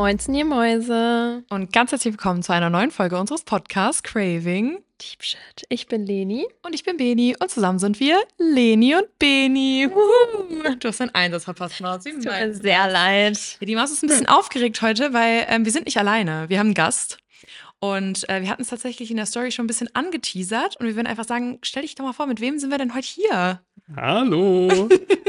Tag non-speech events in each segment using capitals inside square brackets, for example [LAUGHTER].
Moinsen, ihr Mäuse. Und ganz herzlich willkommen zu einer neuen Folge unseres Podcasts Craving. Deep Shit. Ich bin Leni. Und ich bin Beni. Und zusammen sind wir Leni und Beni. Wuhu. Du hast einen Einsatz verpasst, Maus. Tut mir sehr leid. Ja, die Maus ist ein bisschen aufgeregt heute, weil ähm, wir sind nicht alleine. Wir haben einen Gast. Und äh, wir hatten es tatsächlich in der Story schon ein bisschen angeteasert. Und wir würden einfach sagen, stell dich doch mal vor, mit wem sind wir denn heute hier? Hallo. [LAUGHS]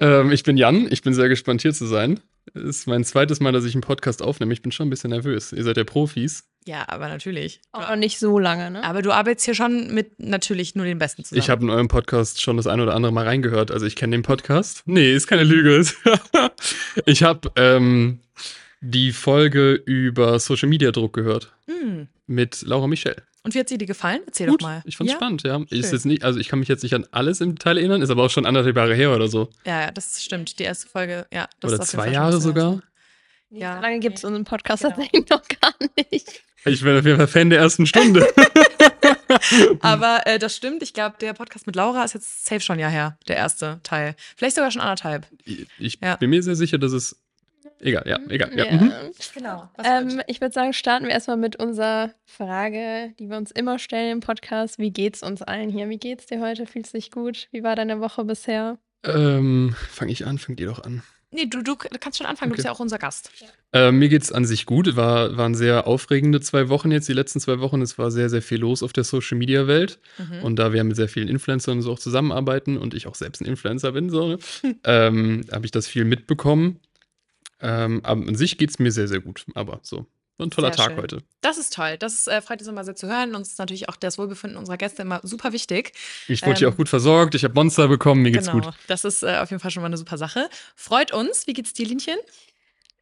ähm, ich bin Jan. Ich bin sehr gespannt, hier zu sein. Es ist mein zweites Mal, dass ich einen Podcast aufnehme. Ich bin schon ein bisschen nervös. Ihr seid ja Profis. Ja, aber natürlich. Auch noch nicht so lange, ne? Aber du arbeitest hier schon mit natürlich nur den Besten zusammen. Ich habe in eurem Podcast schon das ein oder andere Mal reingehört. Also ich kenne den Podcast. Nee, ist keine Lüge. [LAUGHS] ich habe ähm, die Folge über Social Media Druck gehört. Hm. Mit Laura Michel. Und wie hat sie dir gefallen? Erzähl Gut, doch mal. ich fand's ja? spannend, ja. Ist Schön. jetzt nicht, also ich kann mich jetzt nicht an alles im Detail erinnern, ist aber auch schon anderthalb Jahre her oder so. Ja, ja, das stimmt. Die erste Folge, ja. Das oder ist zwei Jahre sogar. Nee, Ja. So lange gibt es unseren Podcast Genau. tatsächlich noch gar nicht. Ich bin auf jeden Fall Fan der ersten Stunde. [LAUGHS] Aber äh, das stimmt. Ich glaube, der Podcast mit Laura ist jetzt safe schon ja her, der erste Teil. Vielleicht sogar schon anderthalb. Ich Ja. bin mir sehr sicher, dass es. Egal, ja, egal. Ja. Mhm. Genau. Ähm, ich würde sagen, starten wir erstmal mit unserer Frage, die wir uns immer stellen im Podcast. Wie geht's uns allen hier? Wie geht's dir heute? Fühlst du dich gut? Wie war deine Woche bisher? Ähm, fange ich an, fangt ihr doch an. nee, du, du kannst schon anfangen. Du Okay. bist ja auch unser Gast. Ähm, mir geht's an sich gut. War, waren sehr aufregende zwei Wochen jetzt, die letzten zwei Wochen. Es war sehr, sehr viel los auf der Social Media Welt. Mhm. Und da wir mit sehr vielen Influencern und so auch zusammenarbeiten und ich auch selbst ein Influencer bin, so, ne, [LAUGHS] ähm, habe ich das viel mitbekommen. Ähm, aber an sich geht's mir sehr, sehr gut. Aber so, ein toller Sehr Tag schön. heute. Das ist toll. Das äh, freut uns immer sehr zu hören. Uns ist natürlich auch das Wohlbefinden unserer Gäste immer super wichtig. Ich wurde hier Ähm, auch gut versorgt. Ich habe Monster bekommen. Mir geht's genau. gut. Das ist äh, auf jeden Fall schon mal eine super Sache. Freut uns. Wie geht's dir, Linchen?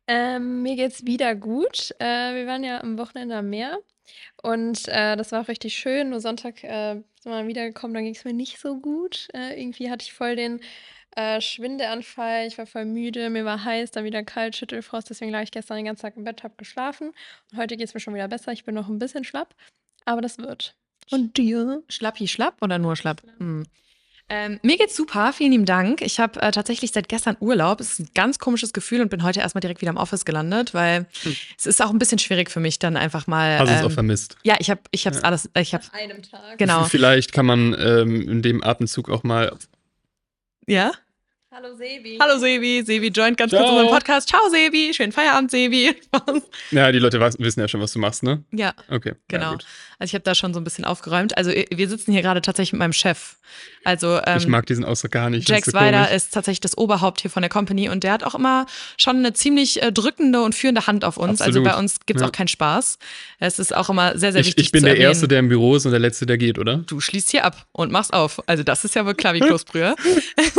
Ähm, mir geht's wieder gut. Äh, wir waren ja am Wochenende am Meer und äh, das war auch richtig schön. Nur Sonntag äh, sind wir wiedergekommen, dann ging es mir nicht so gut. Äh, irgendwie hatte ich voll den äh, Schwindelanfall. Ich war voll müde, mir war heiß, dann wieder kalt, Schüttelfrost. Deswegen lag ich gestern den ganzen Tag im Bett, hab geschlafen. Und heute geht's mir schon wieder besser. Ich bin noch ein bisschen schlapp, aber das wird. Und dir? Schlappi schlapp oder nur schlapp? Hm. Ähm, mir geht's super, vielen lieben Dank. Ich habe äh, tatsächlich seit gestern Urlaub. Es ist ein ganz komisches Gefühl und bin heute erstmal direkt wieder im Office gelandet, weil Hm. es ist auch ein bisschen schwierig für mich dann einfach mal. Hast du es ähm, auch vermisst? ja, ich habe ich hab's Ja. alles, ich habe einem Tag. genau. Vielleicht kann man ähm, in dem Atemzug auch mal. Ja? Hallo Sebi. Hallo Sebi, Sebi joint ganz kurz Ciao. unseren Podcast. Ciao Sebi, schönen Feierabend Sebi. [LAUGHS] Ja, die Leute wissen ja schon, was du machst, ne? ja, Okay. genau. Ja, also ich habe da schon so ein bisschen aufgeräumt. Also wir sitzen hier gerade tatsächlich mit meinem Chef. Also ähm, ich mag diesen Ausdruck gar nicht. Jack so Swider komisch. ist tatsächlich das Oberhaupt hier von der Company und der hat auch immer schon eine ziemlich äh, drückende und führende Hand auf uns. Also Absolut. bei uns gibt's Ja. auch keinen Spaß. Es ist auch immer sehr, sehr Ich, wichtig. ich bin zu der erwähnen. Erste, der im Büro ist und der Letzte, der geht, oder? Du schließt hier ab und machst auf. Also das ist ja wohl klar wie [LAUGHS] Kloßbrühe.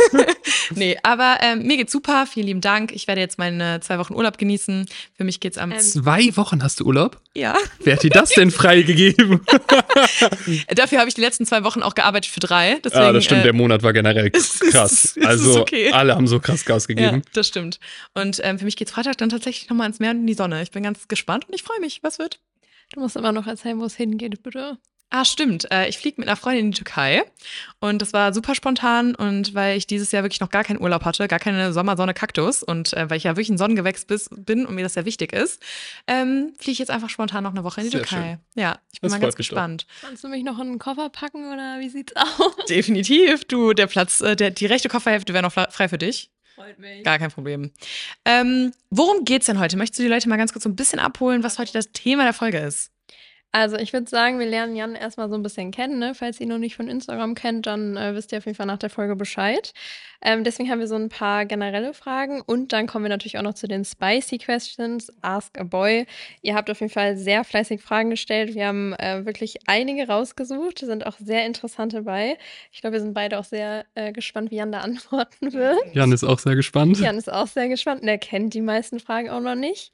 [LAUGHS] nee, aber ähm, mir geht's super. Vielen lieben Dank. Ich werde jetzt meine zwei Wochen Urlaub genießen. Für mich geht's am... Ähm, Zwei Wochen hast du Urlaub? ja. Wer hat dir das denn freigegeben? [LAUGHS] Dafür habe ich die letzten zwei Wochen auch gearbeitet für drei. Deswegen, ah, das stimmt, äh, der Monat war generell [LAUGHS] ist- krass. es ist Also okay. alle haben so krass Gas Ja, gegeben. das stimmt. Und ähm, für mich geht's Freitag dann tatsächlich nochmal ins Meer und in die Sonne. Ich bin ganz gespannt und ich freue mich. Was wird? Du musst immer noch erzählen, wo es hingeht, bitte. Ah, stimmt. Äh, ich fliege mit einer Freundin in die Türkei und das war super spontan und weil ich dieses Jahr wirklich noch gar keinen Urlaub hatte, gar keine Sommersonne Kaktus und äh, weil ich ja wirklich ein Sonnengewächs bin und mir das sehr wichtig ist, ähm, fliege ich jetzt einfach spontan noch eine Woche in die Sehr Türkei. Ja, ich bin Das mal ganz gespannt. Kannst du mich noch in einen Koffer packen oder wie sieht's aus? Definitiv, du, der Platz, äh, der, die rechte Kofferhälfte wäre noch frei für dich. Freut mich. Gar kein Problem. Ähm, worum geht's denn heute? Möchtest du die Leute mal ganz kurz so ein bisschen abholen, was heute das Thema der Folge ist? Also ich würde sagen, wir lernen Jan erstmal so ein bisschen kennen. Ne? Falls ihr ihn noch nicht von Instagram kennt, dann äh, wisst ihr auf jeden Fall nach der Folge Bescheid. Ähm, deswegen haben wir so ein paar generelle Fragen und dann kommen wir natürlich auch noch zu den Spicy Questions. Ask a Boy. Ihr habt auf jeden Fall sehr fleißig Fragen gestellt. Wir haben äh, wirklich einige rausgesucht. Sind auch sehr interessante bei. Ich glaube, wir sind beide auch sehr äh, gespannt, wie Jan da [LAUGHS] antworten wird. Jan ist auch sehr gespannt. Jan ist auch sehr gespannt und er kennt die meisten Fragen auch noch nicht.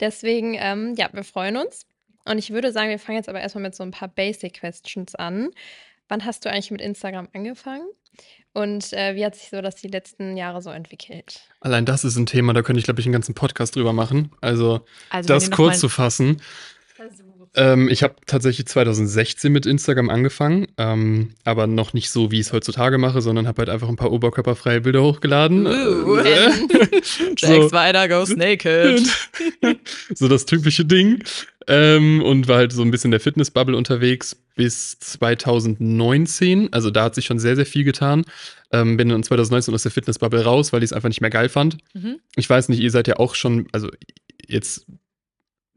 Deswegen, ähm, ja, wir freuen uns. Und ich würde sagen, wir fangen jetzt aber erstmal mit so ein paar Basic Questions an. Wann hast du eigentlich mit Instagram angefangen? Und äh, wie hat sich so das die letzten Jahre so entwickelt? Allein das ist ein Thema, da könnte ich, glaube ich, einen ganzen Podcast drüber machen. Also, Also, das kurz zu fassen. Versuch. Ähm, ich habe tatsächlich 2016 mit Instagram angefangen, ähm, aber noch nicht so, wie ich es heutzutage mache, sondern habe halt einfach ein paar oberkörperfreie Bilder hochgeladen. Uh, Äh, Jack so, Spider goes naked. [LAUGHS] so das typische Ding. Ähm, und war halt so ein bisschen in der Fitnessbubble unterwegs bis 2019. Also da hat sich schon sehr, sehr viel getan. Ähm, bin dann 2019 aus der Fitnessbubble raus, weil ich es einfach nicht mehr geil fand. Mhm. Ich weiß nicht, ihr seid ja auch schon, also jetzt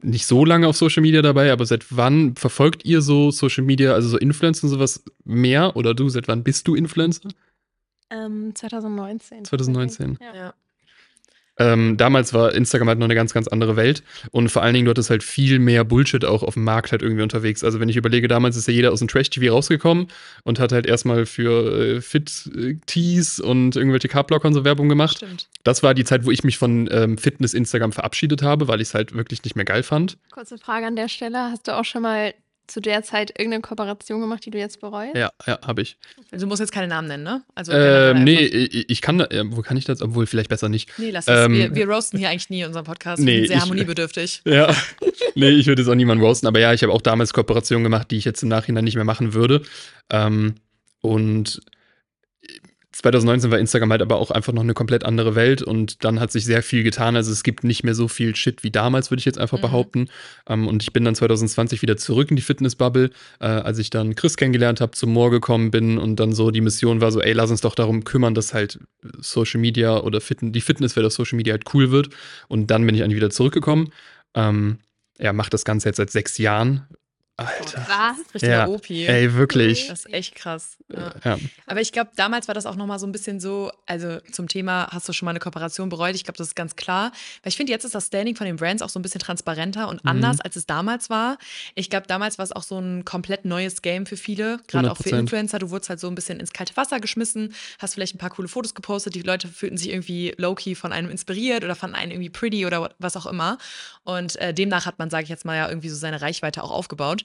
nicht so lange auf Social Media dabei, aber seit wann verfolgt ihr so Social Media, also so Influencer und sowas mehr? Oder du, seit wann bist du Influencer? Ähm, 2019. 2019. Ja. Ja. Ähm, damals war Instagram halt noch eine ganz, ganz andere Welt und vor allen Dingen dort ist halt viel mehr Bullshit auch auf dem Markt halt irgendwie unterwegs. Also wenn ich überlege, damals ist ja jeder aus dem Trash-TV rausgekommen und hat halt erstmal für äh, Fit-Tees und irgendwelche Carblocker und so Werbung gemacht. Stimmt. Das war die Zeit, wo ich mich von ähm, Fitness-Instagram verabschiedet habe, weil ich es halt wirklich nicht mehr geil fand. Kurze Frage an der Stelle. Hast du auch schon mal zu der Zeit irgendeine Kooperation gemacht, die du jetzt bereust? Ja, ja, habe ich. Also du musst jetzt keine Namen nennen, ne? Also Ähm, nee, ich, ich kann da, ja, wo kann ich das? Obwohl, vielleicht besser nicht. Nee, lass es. ähm, wir, wir roasten hier eigentlich nie in unserem Podcast. Nee, wir sind sehr ich- harmoniebedürftig. [LAUGHS] Ja, nee, ich würde jetzt auch niemanden roasten, aber ja, ich habe auch damals Kooperationen gemacht, die ich jetzt im Nachhinein nicht mehr machen würde. Ähm, und 2019 war Instagram halt aber auch einfach noch eine komplett andere Welt und dann hat sich sehr viel getan. Also es gibt nicht mehr so viel Shit wie damals, würde ich jetzt einfach Mhm. behaupten. Ähm, und ich bin dann 2020 wieder zurück in die Fitnessbubble, äh, als ich dann Chris kennengelernt habe, zum Moor gekommen bin und dann so die Mission war so, ey, lass uns doch darum kümmern, dass halt Social Media oder Fit die Fitnesswelt auf Social Media halt cool wird. Und dann bin ich eigentlich wieder zurückgekommen. Ähm, ja, macht das Ganze jetzt seit sechs Jahren. Alter. Was? Richtiger Ja, OP. Ey, wirklich. Das ist echt krass. Ja. Ja. Aber ich glaube, damals war das auch nochmal so ein bisschen so, also zum Thema, hast du schon mal eine Kooperation bereut? Ich glaube, das ist ganz klar. Weil ich finde, jetzt ist das Standing von den Brands auch so ein bisschen transparenter und Mhm. anders, als es damals war. Ich glaube, damals war es auch so ein komplett neues Game für viele, gerade auch für 100%. Influencer. Du wurdest halt so ein bisschen ins kalte Wasser geschmissen, hast vielleicht ein paar coole Fotos gepostet, die Leute fühlten sich irgendwie low-key von einem inspiriert oder fanden einen irgendwie pretty oder was auch immer. Und äh, demnach hat man, sage ich jetzt mal, ja irgendwie so seine Reichweite auch aufgebaut.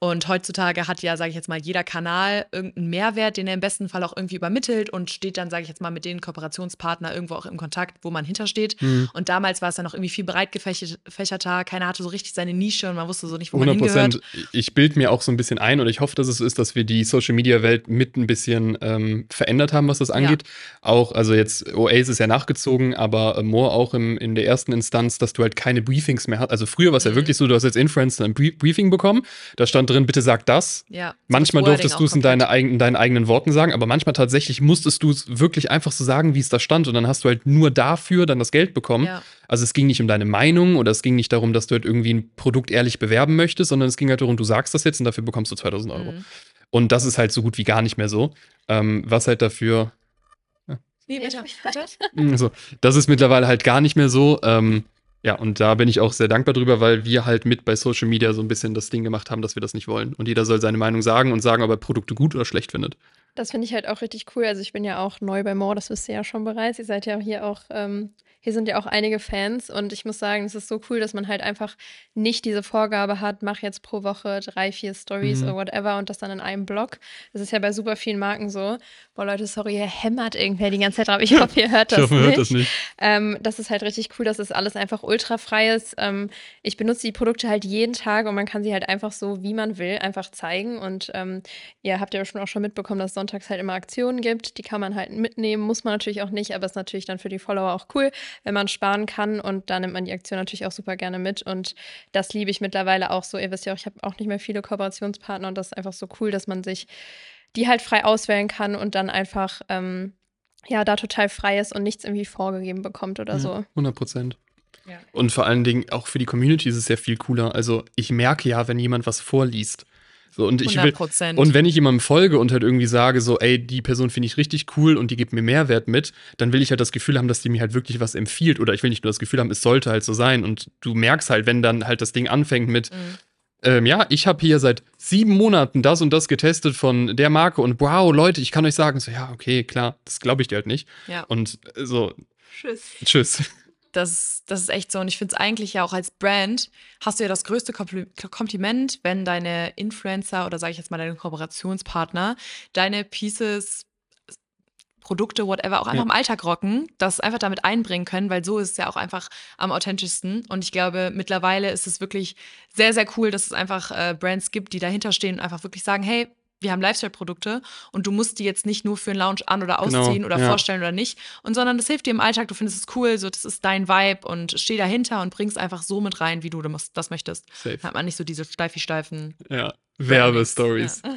Und heutzutage hat ja, sage ich jetzt mal, jeder Kanal irgendeinen Mehrwert, den er im besten Fall auch irgendwie übermittelt und steht dann, sage ich jetzt mal, mit den Kooperationspartner irgendwo auch im Kontakt, wo man hintersteht. Mhm. Und damals war es dann noch irgendwie viel breit gefächert- gefächerter. Keiner hatte so richtig seine Nische und man wusste so nicht, wo man 100 hingehört. Prozent. Ich bilde mir auch so ein bisschen ein und ich hoffe, dass es so ist, dass wir die Social Media Welt mit ein bisschen ähm, verändert haben, was das angeht. Auch, also jetzt Oasis ist ja nachgezogen, aber More auch im, in der ersten Instanz, dass du halt keine Briefings mehr hast. Also früher war es ja Mhm. wirklich so, du hast als Influencer ein Brie- Briefing bekommen, da stand drin, bitte sag das. Ja, Manchmal durftest du es in, deine eigen, in deinen eigenen Worten sagen, aber manchmal tatsächlich musstest du es wirklich einfach so sagen, wie es da stand. Und dann hast du halt nur dafür dann das Geld bekommen. Ja. Also es ging nicht um deine Meinung oder es ging nicht darum, dass du halt irgendwie ein Produkt ehrlich bewerben möchtest, sondern es ging halt darum, du sagst das jetzt und dafür bekommst du 2000 Euro. Mhm. Und das ist halt so gut wie gar nicht mehr so. Ähm, was halt dafür, Nee, Ja, ich- bitte. also, das ist mittlerweile halt gar nicht mehr so. Ähm, ja, und da bin ich auch sehr dankbar drüber, weil wir halt mit bei Social Media so ein bisschen das Ding gemacht haben, dass wir das nicht wollen. Und jeder soll seine Meinung sagen und sagen, ob er Produkte gut oder schlecht findet. Das finde ich halt auch richtig cool. Also ich bin ja auch neu bei More, das wisst ihr ja schon bereits. Ihr seid ja hier auch, ähm, hier sind ja auch einige Fans und ich muss sagen, es ist so cool, dass man halt einfach nicht diese Vorgabe hat, mach jetzt pro Woche drei, vier Stories Mhm. oder whatever und das dann in einem Blog. Das ist ja bei super vielen Marken so. Boah Leute, sorry, hier hämmert irgendwer die ganze Zeit drauf. Ich [LAUGHS] hoffe, ihr hört das ich hoffe, nicht. hört das nicht. Ähm, das ist halt richtig cool, dass es alles einfach ultrafrei ist. Ähm, ich benutze die Produkte halt jeden Tag und man kann sie halt einfach so, wie man will, einfach zeigen. Und ähm, ihr habt ja schon auch schon mitbekommen, dass es sonntags halt immer Aktionen gibt. Die kann man halt mitnehmen, muss man natürlich auch nicht, aber ist natürlich dann für die Follower auch cool, wenn man sparen kann. Und da nimmt man die Aktion natürlich auch super gerne mit. Und das liebe ich mittlerweile auch so. Ihr wisst ja auch, ich habe auch nicht mehr viele Kooperationspartner und das ist einfach so cool, dass man sich die halt frei auswählen kann und dann einfach ähm, ja da total frei ist und nichts irgendwie vorgegeben bekommt oder so. Ja, 100 Prozent. Ja. Und vor allen Dingen auch für die Community ist es ja viel cooler. Also ich merke ja, wenn jemand was vorliest. So, und ich 100 will, Prozent. und wenn ich jemandem folge und halt irgendwie sage, so, ey, die Person finde ich richtig cool und die gibt mir Mehrwert mit, dann will ich halt das Gefühl haben, dass die mir halt wirklich was empfiehlt. Oder ich will nicht nur das Gefühl haben, es sollte halt so sein. Und du merkst halt, wenn dann halt das Ding anfängt mit, Mhm. ähm, ja, ich habe hier seit sieben Monaten das und das getestet von der Marke und wow, Leute, ich kann euch sagen, so, ja, okay, klar, das glaube ich dir halt nicht. Ja. Und so, Tschüss. tschüss. Das, das ist echt so. Und ich finde es eigentlich ja auch als Brand hast du ja das größte Kompli Kompliment, wenn deine Influencer oder sage ich jetzt mal deine Kooperationspartner deine Pieces Produkte, whatever, auch einfach Ja. im Alltag rocken, das einfach damit einbringen können, weil so ist es ja auch einfach am authentischsten. Und ich glaube, mittlerweile ist es wirklich sehr, sehr cool, dass es einfach äh, Brands gibt, die dahinter stehen und einfach wirklich sagen, hey, wir haben Lifestyle-Produkte und du musst die jetzt nicht nur für einen Lounge an- oder Genau, ausziehen oder ja. vorstellen oder nicht, und sondern das hilft dir im Alltag, du findest es cool, so das ist dein Vibe und steh dahinter und bringst einfach so mit rein, wie du das möchtest. Safe. Hat man nicht so diese steifi-steifen Ja. Werbestories. Ja.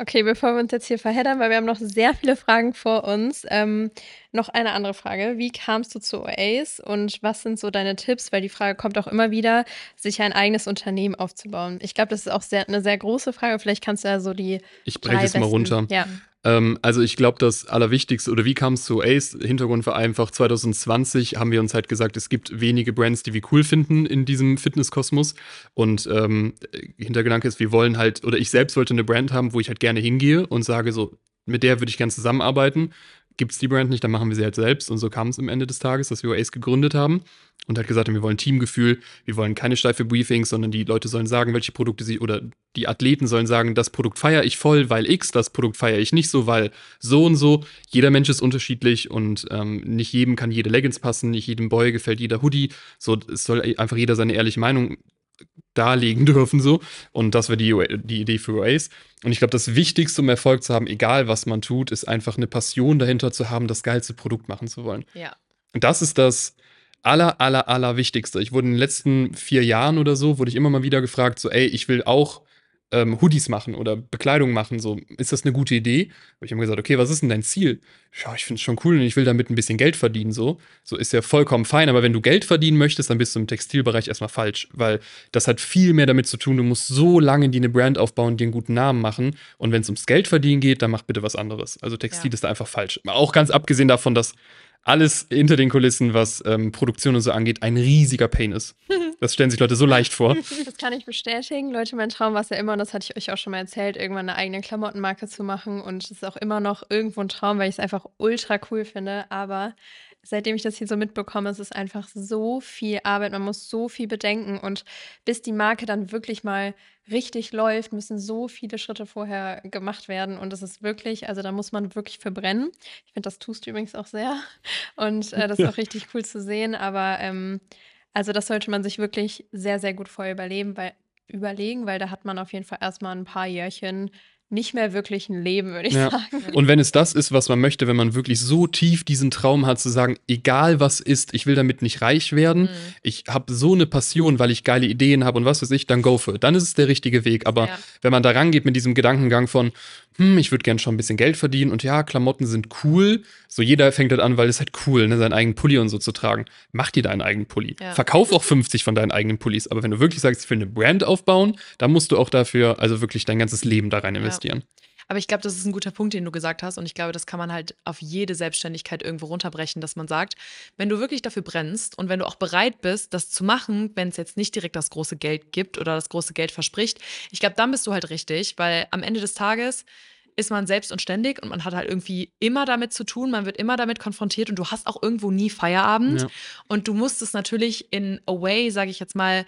Okay, bevor wir uns jetzt hier verheddern, weil wir haben noch sehr viele Fragen vor uns, ähm, noch eine andere Frage. Wie kamst du zu OAs und was sind so deine Tipps? Weil die Frage kommt auch immer wieder, sich ein eigenes Unternehmen aufzubauen. Ich glaube, das ist auch sehr, eine sehr große Frage. Vielleicht kannst du ja so die Ich breche es mal runter. Ja. Ähm, also ich glaube, das Allerwichtigste, oder wie kam es zu Ace? Hintergrund war einfach, 2020 haben wir uns halt gesagt, es gibt wenige Brands, die wir cool finden in diesem Fitnesskosmos. Und ähm, Hintergedanke ist, wir wollen halt, oder ich selbst wollte eine Brand haben, wo ich halt gerne hingehe und sage so, mit der würde ich gerne zusammenarbeiten. Gibt es die Brand nicht, dann machen wir sie halt selbst. Und so kam es am Ende des Tages, dass wir Ace gegründet haben und halt gesagt wir wollen Teamgefühl, wir wollen keine steife Briefings, sondern die Leute sollen sagen, welche Produkte sie oder die Athleten sollen sagen, das Produkt feiere ich voll, weil X, das Produkt feiere ich nicht so, weil so und so. Jeder Mensch ist unterschiedlich und ähm, nicht jedem kann jede Leggings passen, nicht jedem Boy gefällt jeder Hoodie. So, es soll einfach jeder seine ehrliche Meinung darlegen [LAUGHS] dürfen so und das war die, die Idee für Ace und ich glaube das Wichtigste um Erfolg zu haben egal was man tut ist einfach eine Passion dahinter zu haben das geilste Produkt machen zu wollen Ja. und das ist das aller, aller, aller Wichtigste. Ich wurde in den letzten vier Jahren oder so, wurde ich immer mal wieder gefragt, so, ey, ich will auch ähm, Hoodies machen oder Bekleidung machen, so, ist das eine gute Idee? Und ich habe gesagt, okay, was ist denn dein Ziel? Ja, ich finde es schon cool und ich will damit ein bisschen Geld verdienen, so. So ist ja vollkommen fein, aber wenn du Geld verdienen möchtest, dann bist du im Textilbereich erstmal falsch, weil das hat viel mehr damit zu tun, du musst so lange dir eine Brand aufbauen, dir einen guten Namen machen und wenn es ums Geld verdienen geht, dann mach bitte was anderes. Also Textil Ja. ist da einfach falsch. Auch ganz abgesehen davon, dass alles hinter den Kulissen, was ähm, Produktion und so angeht, ein riesiger Pain ist. [LAUGHS] Das stellen sich Leute so leicht vor. [LAUGHS] Das kann ich bestätigen. Leute, mein Traum war es ja immer, und das hatte ich euch auch schon mal erzählt, irgendwann eine eigene Klamottenmarke zu machen. Und es ist auch immer noch irgendwo ein Traum, weil ich es einfach ultra cool finde. Aber seitdem ich das hier so mitbekomme, es ist einfach so viel Arbeit. Man muss so viel bedenken. Und bis die Marke dann wirklich mal richtig läuft, müssen so viele Schritte vorher gemacht werden. Und es ist wirklich, also da muss man wirklich verbrennen. Ich finde, das tust du übrigens auch sehr. Und äh, das ist [LAUGHS] auch richtig cool zu sehen. Aber ähm, also das sollte man sich wirklich sehr, sehr gut vorher überleben, weil, überlegen, weil da hat man auf jeden Fall erstmal ein paar Jährchen nicht mehr wirklich ein Leben, würde ich Ja. sagen. Und wenn es das ist, was man möchte, wenn man wirklich so tief diesen Traum hat, zu sagen, egal was ist, ich will damit nicht reich werden, Mhm. ich habe so eine Passion, weil ich geile Ideen habe und was weiß ich, dann go for it. Dann ist es der richtige Weg. Aber Ja. wenn man da rangeht mit diesem Gedankengang von, hm, ich würde gern schon ein bisschen Geld verdienen und ja, Klamotten sind cool. So jeder fängt halt an, weil es halt cool, ne, seinen eigenen Pulli und so zu tragen. Mach dir deinen eigenen Pulli. Ja. Verkauf auch 50 von deinen eigenen Pullis. Aber wenn du wirklich sagst, ich will eine Brand aufbauen, dann musst du auch dafür, also wirklich dein ganzes Leben da rein investieren. Aber ich glaube, das ist ein guter Punkt, den du gesagt hast. Und ich glaube, das kann man halt auf jede Selbstständigkeit irgendwo runterbrechen, dass man sagt, wenn du wirklich dafür brennst und wenn du auch bereit bist, das zu machen, wenn es jetzt nicht direkt das große Geld gibt oder das große Geld verspricht, ich glaube, dann bist du halt richtig, weil am Ende des Tages ist man selbst und ständig und man hat halt irgendwie immer damit zu tun, man wird immer damit konfrontiert und du hast auch irgendwo nie Feierabend. Ja. Und du musst es natürlich in a way, sage ich jetzt mal,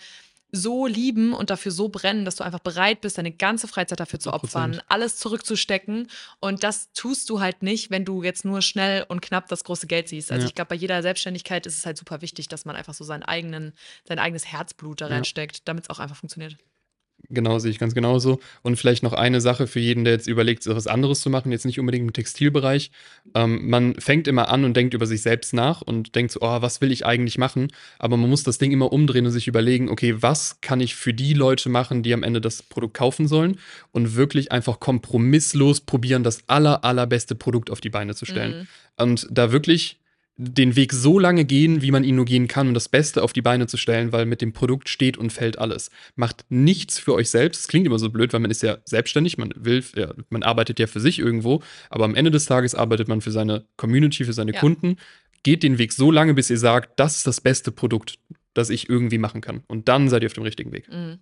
so lieben und dafür so brennen, dass du einfach bereit bist, deine ganze Freizeit dafür zu 100%. opfern, alles zurückzustecken. Und das tust du halt nicht, wenn du jetzt nur schnell und knapp das große Geld siehst. Also Ja. ich glaube, bei jeder Selbstständigkeit ist es halt super wichtig, dass man einfach so seinen eigenen, sein eigenes Herzblut da Ja. reinsteckt, damit es auch einfach funktioniert. Genau, sehe ich ganz genauso. Und vielleicht noch eine Sache für jeden, der jetzt überlegt, so was anderes zu machen, jetzt nicht unbedingt im Textilbereich. Ähm, man fängt immer an und denkt über sich selbst nach und denkt so, oh, was will ich eigentlich machen? Aber man muss das Ding immer umdrehen und sich überlegen, okay, was kann ich für die Leute machen, die am Ende das Produkt kaufen sollen? Und wirklich einfach kompromisslos probieren, das aller, allerbeste Produkt auf die Beine zu stellen. Mhm. Und da wirklich den Weg so lange gehen, wie man ihn nur gehen kann, um das Beste auf die Beine zu stellen, weil mit dem Produkt steht und fällt alles. Macht nichts für euch selbst. Es klingt immer so blöd, weil man ist ja selbstständig, man will, ja, man arbeitet ja für sich irgendwo, aber am Ende des Tages arbeitet man für seine Community, für seine Ja. Kunden. Geht den Weg so lange, bis ihr sagt, das ist das beste Produkt, das ich irgendwie machen kann. Und dann seid ihr auf dem richtigen Weg. Mhm.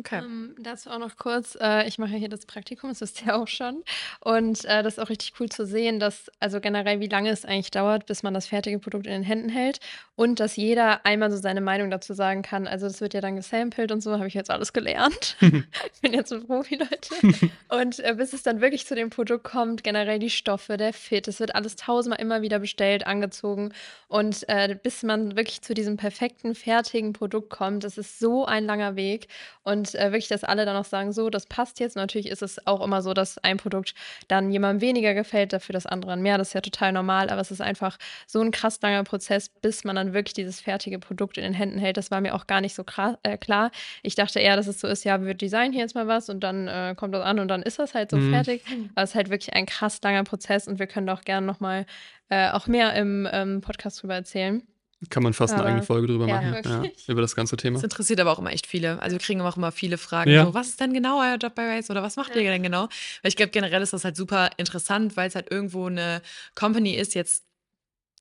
Okay. Ähm, dazu auch noch kurz, äh, ich mache ja hier das Praktikum, das wisst ihr auch schon. Und äh, das ist auch richtig cool zu sehen, dass, also generell, wie lange es eigentlich dauert, bis man das fertige Produkt in den Händen hält. Und dass jeder einmal so seine Meinung dazu sagen kann. Also das wird ja dann gesampelt und so, habe ich jetzt alles gelernt. [LAUGHS] ich bin jetzt ein Profi, Leute. [LAUGHS] und äh, bis es dann wirklich zu dem Produkt kommt, generell die Stoffe, der Fit, es wird alles tausendmal immer wieder bestellt, angezogen. Und äh, bis man wirklich zu diesem perfekten, fertigen Produkt kommt, das ist so ein langer Weg. Und äh, wirklich, dass alle dann auch sagen, so, das passt jetzt. natürlich ist es auch immer so, dass ein Produkt dann jemandem weniger gefällt, dafür das andere mehr. Das ist ja total normal, aber es ist einfach so ein krass langer Prozess, bis man dann wirklich dieses fertige Produkt in den Händen hält. Das war mir auch gar nicht so äh, klar. Ich dachte eher, dass es so ist, ja, wir designen hier jetzt mal was und dann äh, kommt das an und dann ist das halt so mhm. fertig. Aber es ist halt wirklich ein krass langer Prozess und wir können auch gerne nochmal äh, auch mehr im ähm, Podcast drüber erzählen. Kann man fast aber, eine eigene Folge drüber ja, machen, ja, über das ganze Thema. Das interessiert aber auch immer echt viele. Also wir kriegen auch immer viele Fragen, ja. so, was ist denn genau euer Job bei Race oder was macht ihr denn genau? Weil ich glaube, generell ist das halt super interessant, weil es halt irgendwo eine Company ist, jetzt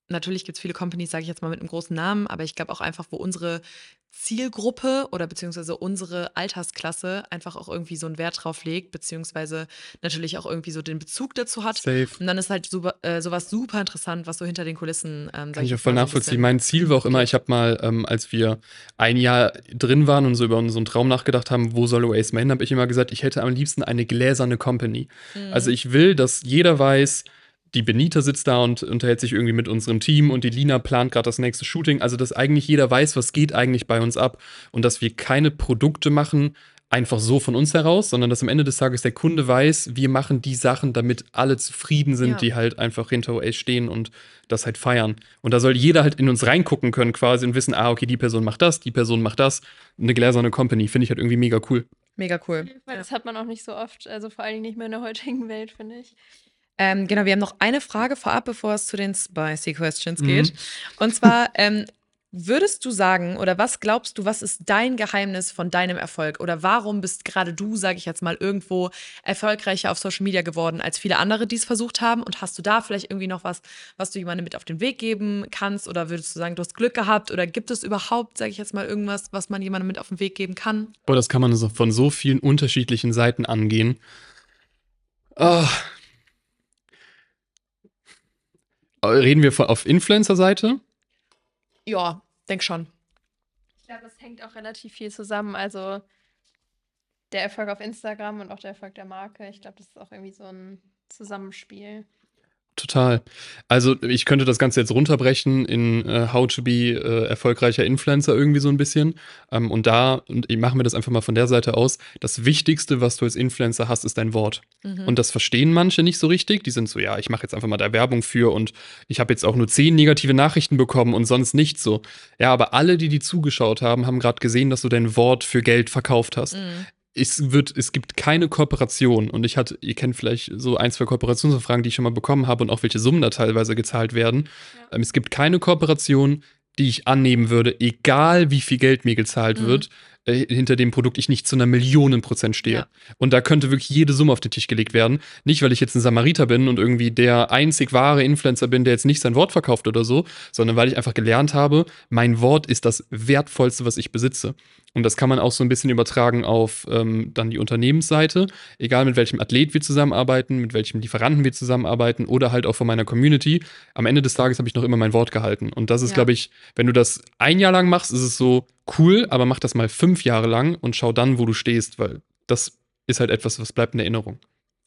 natürlich gibt es viele Companies, sage ich jetzt mal mit einem großen Namen, aber ich glaube auch einfach, wo unsere Zielgruppe oder beziehungsweise unsere Altersklasse einfach auch irgendwie so einen Wert drauf legt, beziehungsweise natürlich auch irgendwie so den Bezug dazu hat. Safe. Und dann ist halt super, äh, sowas super interessant, was so hinter den Kulissen. Ähm, Kann ich auch voll nachvollziehen. Mein Ziel war auch immer, ich habe mal, ähm, als wir ein Jahr drin waren und so über unseren Traum nachgedacht haben, wo soll Oasis mal hin, habe ich immer gesagt, ich hätte am liebsten eine gläserne Company. Mhm. Also ich will, dass jeder weiß, die Benita sitzt da und unterhält sich irgendwie mit unserem Team und die Lina plant gerade das nächste Shooting. Also, dass eigentlich jeder weiß, was geht eigentlich bei uns ab und dass wir keine Produkte machen, einfach so von uns heraus, sondern dass am Ende des Tages der Kunde weiß, wir machen die Sachen, damit alle zufrieden sind, ja. die halt einfach hinter OA stehen und das halt feiern. Und da soll jeder halt in uns reingucken können quasi und wissen, ah, okay, die Person macht das, die Person macht das. Eine gläserne Company finde ich halt irgendwie mega cool. Mega cool. Das hat man auch nicht so oft, also vor allen Dingen nicht mehr in der heutigen Welt, finde ich. Ähm, genau, wir haben noch eine Frage vorab, bevor es zu den Spicy Questions geht. Mhm. Und zwar, ähm, würdest du sagen, oder was glaubst du, was ist dein Geheimnis von deinem Erfolg? Oder warum bist gerade du, sage ich jetzt mal, irgendwo erfolgreicher auf Social Media geworden als viele andere, die es versucht haben? Und hast du da vielleicht irgendwie noch was, was du jemandem mit auf den Weg geben kannst? Oder würdest du sagen, du hast Glück gehabt? Oder gibt es überhaupt, sage ich jetzt mal, irgendwas, was man jemandem mit auf den Weg geben kann? Boah, das kann man so von so vielen unterschiedlichen Seiten angehen. Oh, Reden wir von, auf Influencer-Seite? Ja, denk schon. Ich glaube, es hängt auch relativ viel zusammen. Also der Erfolg auf Instagram und auch der Erfolg der Marke. Ich glaube, das ist auch irgendwie so ein Zusammenspiel. Total. Also ich könnte das Ganze jetzt runterbrechen in äh, How to be äh, erfolgreicher Influencer irgendwie so ein bisschen. Ähm, und da, und ich mache mir das einfach mal von der Seite aus, das Wichtigste, was du als Influencer hast, ist dein Wort. Mhm. Und das verstehen manche nicht so richtig. Die sind so, ja, ich mache jetzt einfach mal da Werbung für und ich habe jetzt auch nur zehn negative Nachrichten bekommen und sonst nichts so. Ja, aber alle, die die zugeschaut haben, haben gerade gesehen, dass du dein Wort für Geld verkauft hast. Mhm es wird, es gibt keine Kooperation und ich hatte, ihr kennt vielleicht so ein, zwei Kooperationsanfragen, die ich schon mal bekommen habe und auch welche Summen da teilweise gezahlt werden. Ja. Ähm, es gibt keine Kooperation, die ich annehmen würde, egal wie viel Geld mir gezahlt mhm. wird, äh, hinter dem Produkt ich nicht zu einer Millionen Prozent stehe. Ja. Und da könnte wirklich jede Summe auf den Tisch gelegt werden. Nicht, weil ich jetzt ein Samariter bin und irgendwie der einzig wahre Influencer bin, der jetzt nicht sein Wort verkauft oder so, sondern weil ich einfach gelernt habe, mein Wort ist das Wertvollste, was ich besitze. Und das kann man auch so ein bisschen übertragen auf ähm, dann die Unternehmensseite. Egal mit welchem Athlet wir zusammenarbeiten, mit welchem Lieferanten wir zusammenarbeiten oder halt auch von meiner Community. Am Ende des Tages habe ich noch immer mein Wort gehalten. Und das ist, ja. glaube ich, wenn du das ein Jahr lang machst, ist es so cool, aber mach das mal fünf Jahre lang und schau dann, wo du stehst, weil das ist halt etwas, was bleibt in Erinnerung.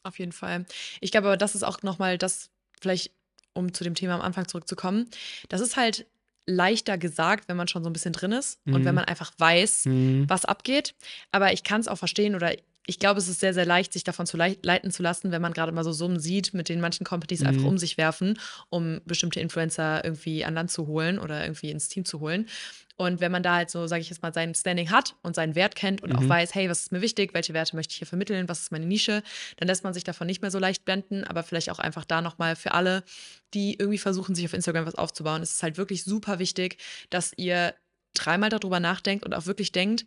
Auf jeden Fall. Ich glaube aber, das ist auch nochmal das, vielleicht um zu dem Thema am Anfang zurückzukommen, das ist halt leichter gesagt, wenn man schon so ein bisschen drin ist mhm. und wenn mhm. man einfach weiß, mhm. was abgeht. Aber ich kann es auch verstehen oder ich glaube, es ist sehr, sehr leicht, sich davon zu leiten zu lassen, wenn man gerade mal so Summen sieht, mit denen manchen Companies mhm. einfach um sich werfen, um bestimmte Influencer irgendwie an Land zu holen oder irgendwie ins Team zu holen. Und wenn man da halt so, sage ich jetzt mal, sein Standing hat und seinen Wert kennt und mhm. auch weiß, hey, was ist mir wichtig, welche Werte möchte ich hier vermitteln, was ist meine Nische, dann lässt man sich davon nicht mehr so leicht blenden, aber vielleicht auch einfach da nochmal für alle, die irgendwie versuchen, sich auf Instagram was aufzubauen, ist es halt wirklich super wichtig, dass ihr dreimal darüber nachdenkt und auch wirklich denkt,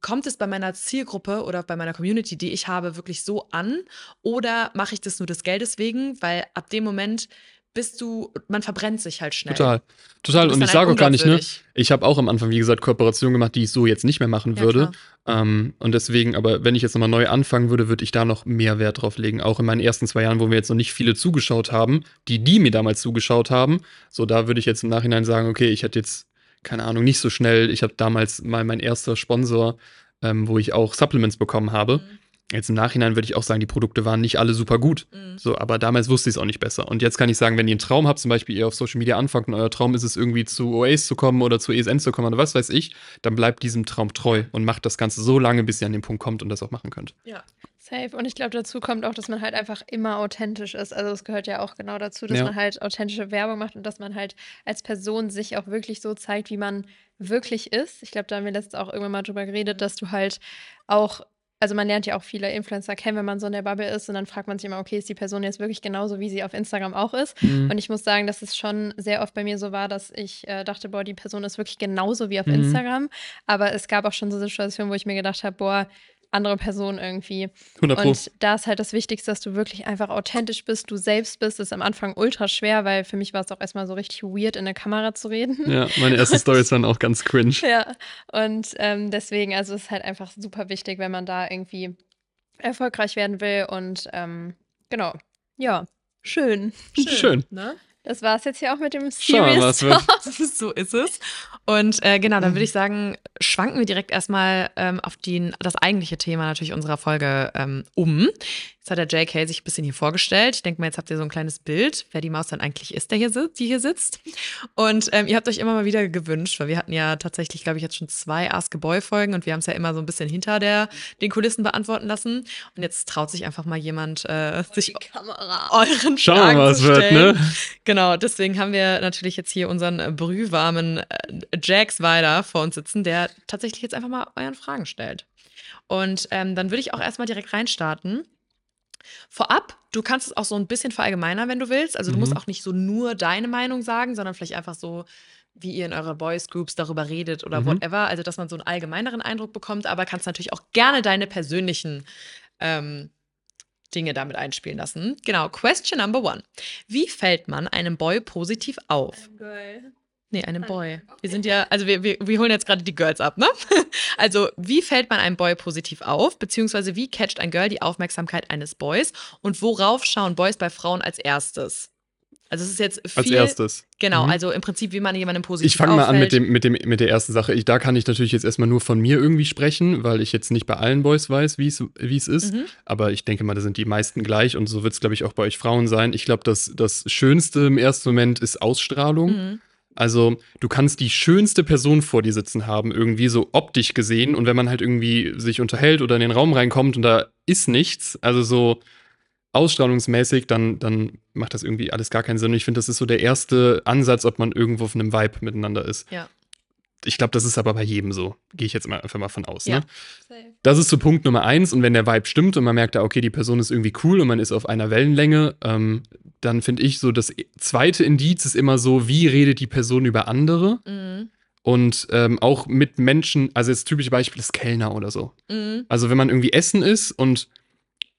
kommt es bei meiner Zielgruppe oder bei meiner Community, die ich habe, wirklich so an? Oder mache ich das nur des Geldes wegen? Weil ab dem Moment bist du, man verbrennt sich halt schnell. Total. Total. Und ich sage auch gar nicht, ne? Ich habe auch am Anfang, wie gesagt, Kooperationen gemacht, die ich so jetzt nicht mehr machen Ja, würde. Ähm, und deswegen, aber wenn ich jetzt nochmal neu anfangen würde, würde ich da noch mehr Wert drauf legen. Auch in meinen ersten zwei Jahren, wo mir jetzt noch nicht viele zugeschaut haben, die, die mir damals zugeschaut haben. So, da würde ich jetzt im Nachhinein sagen, okay, ich hätte jetzt, keine Ahnung, nicht so schnell. Ich habe damals mal mein erster Sponsor, ähm, wo ich auch Supplements bekommen habe. Mhm. Jetzt im Nachhinein würde ich auch sagen, die Produkte waren nicht alle super gut. Mhm. So, aber damals wusste ich es auch nicht besser. Und jetzt kann ich sagen, wenn ihr einen Traum habt, zum Beispiel ihr auf Social Media anfangt und euer Traum ist es irgendwie zu OAs zu kommen oder zu ESN zu kommen oder was weiß ich, dann bleibt diesem Traum treu und macht das Ganze so lange, bis ihr an den Punkt kommt und das auch machen könnt. Ja. Safe. Und ich glaube, dazu kommt auch, dass man halt einfach immer authentisch ist. Also es gehört ja auch genau dazu, dass Ja. man halt authentische Werbung macht und dass man halt als Person sich auch wirklich so zeigt, wie man wirklich ist. Ich glaube, da haben wir letztens auch irgendwann mal drüber geredet, dass du halt auch, also man lernt ja auch viele Influencer kennen, wenn man so in der Bubble ist und dann fragt man sich immer, okay, ist die Person jetzt wirklich genauso, wie sie auf Instagram auch ist? Mhm. Und ich muss sagen, dass es schon sehr oft bei mir so war, dass ich äh, dachte, boah, die Person ist wirklich genauso wie auf Mhm. Instagram. Aber es gab auch schon so Situationen, wo ich mir gedacht habe, boah, andere Person irgendwie. 100 Pro. Und da ist halt das Wichtigste, dass du wirklich einfach authentisch bist, du selbst bist. Das ist am Anfang ultra schwer, weil für mich war es auch erstmal so richtig weird, in der Kamera zu reden. Ja, meine ersten [LAUGHS] Stories waren auch ganz cringe. Ja, und ähm, deswegen, also es ist halt einfach super wichtig, wenn man da irgendwie erfolgreich werden will. Und ähm, genau, ja, schön. Schön. Ne? Das war es jetzt hier auch mit dem Serious. Talk. [LAUGHS] so ist es. Und äh, genau, dann würde ich sagen, schwanken wir direkt erstmal ähm, auf die, das eigentliche Thema natürlich unserer Folge ähm, um. Jetzt hat der JK sich ein bisschen hier vorgestellt. Ich denke mal, jetzt habt ihr so ein kleines Bild, wer die Maus dann eigentlich ist, der hier sitzt, die hier sitzt. Und ähm, ihr habt euch immer mal wieder gewünscht, weil wir hatten ja tatsächlich, glaube ich, jetzt schon zwei Ask a Boy Folgen und wir haben es ja immer so ein bisschen hinter der, den Kulissen beantworten lassen. Und jetzt traut sich einfach mal jemand, äh, sich Kamera. euren Schauen wir Fragen mal, was zu wird, stellen. ne? Genau, deswegen haben wir natürlich jetzt hier unseren brühwarmen äh, Jax weiter vor uns sitzen, der tatsächlich jetzt einfach mal euren Fragen stellt. Und ähm, dann würde ich auch erstmal direkt reinstarten. Vorab, du kannst es auch so ein bisschen verallgemeinern, wenn du willst. Also du Mhm. musst auch nicht so nur deine Meinung sagen, sondern vielleicht einfach so, wie ihr in eurer Boys Groups darüber redet oder Mhm. whatever. Also dass man so einen allgemeineren Eindruck bekommt, aber kannst natürlich auch gerne deine persönlichen ähm, Dinge damit einspielen lassen. Genau, Question Number One. Wie fällt man einem Boy positiv auf? Geil. Nee, einem Boy. Wir sind ja, also wir, wir, wir holen jetzt gerade die Girls ab, ne? [LAUGHS] Also, wie fällt man einem Boy positiv auf? Beziehungsweise, wie catcht ein Girl die Aufmerksamkeit eines Boys? Und worauf schauen Boys bei Frauen als erstes? Also, es ist jetzt viel. Als erstes. Genau, Mhm. also im Prinzip, wie man jemandem positiv Ich fange mal an mit, dem, mit, dem, mit der ersten Sache. Ich, da kann ich natürlich jetzt erstmal nur von mir irgendwie sprechen, weil ich jetzt nicht bei allen Boys weiß, wie es wie es ist. Mhm. Aber ich denke mal, da sind die meisten gleich und so wird es, glaube ich, auch bei euch Frauen sein. Ich glaube, das, das Schönste im ersten Moment ist Ausstrahlung. Mhm. Also, du kannst die schönste Person vor dir sitzen haben, irgendwie so optisch gesehen. Und wenn man halt irgendwie sich unterhält oder in den Raum reinkommt und da ist nichts, also so ausstrahlungsmäßig, dann, dann macht das irgendwie alles gar keinen Sinn. Und ich finde, das ist so der erste Ansatz, ob man irgendwo auf einem Vibe miteinander ist. Ja. Ich glaube, das ist aber bei jedem so. Gehe ich jetzt mal einfach mal von aus. Ja. Ne? Das ist so Punkt Nummer eins. Und wenn der Vibe stimmt und man merkt, okay, die Person ist irgendwie cool und man ist auf einer Wellenlänge, ähm, dann finde ich so, das zweite Indiz ist immer so, wie redet die Person über andere Mhm. und ähm, auch mit Menschen, also das typische Beispiel ist Kellner oder so. Mhm. Also wenn man irgendwie essen ist und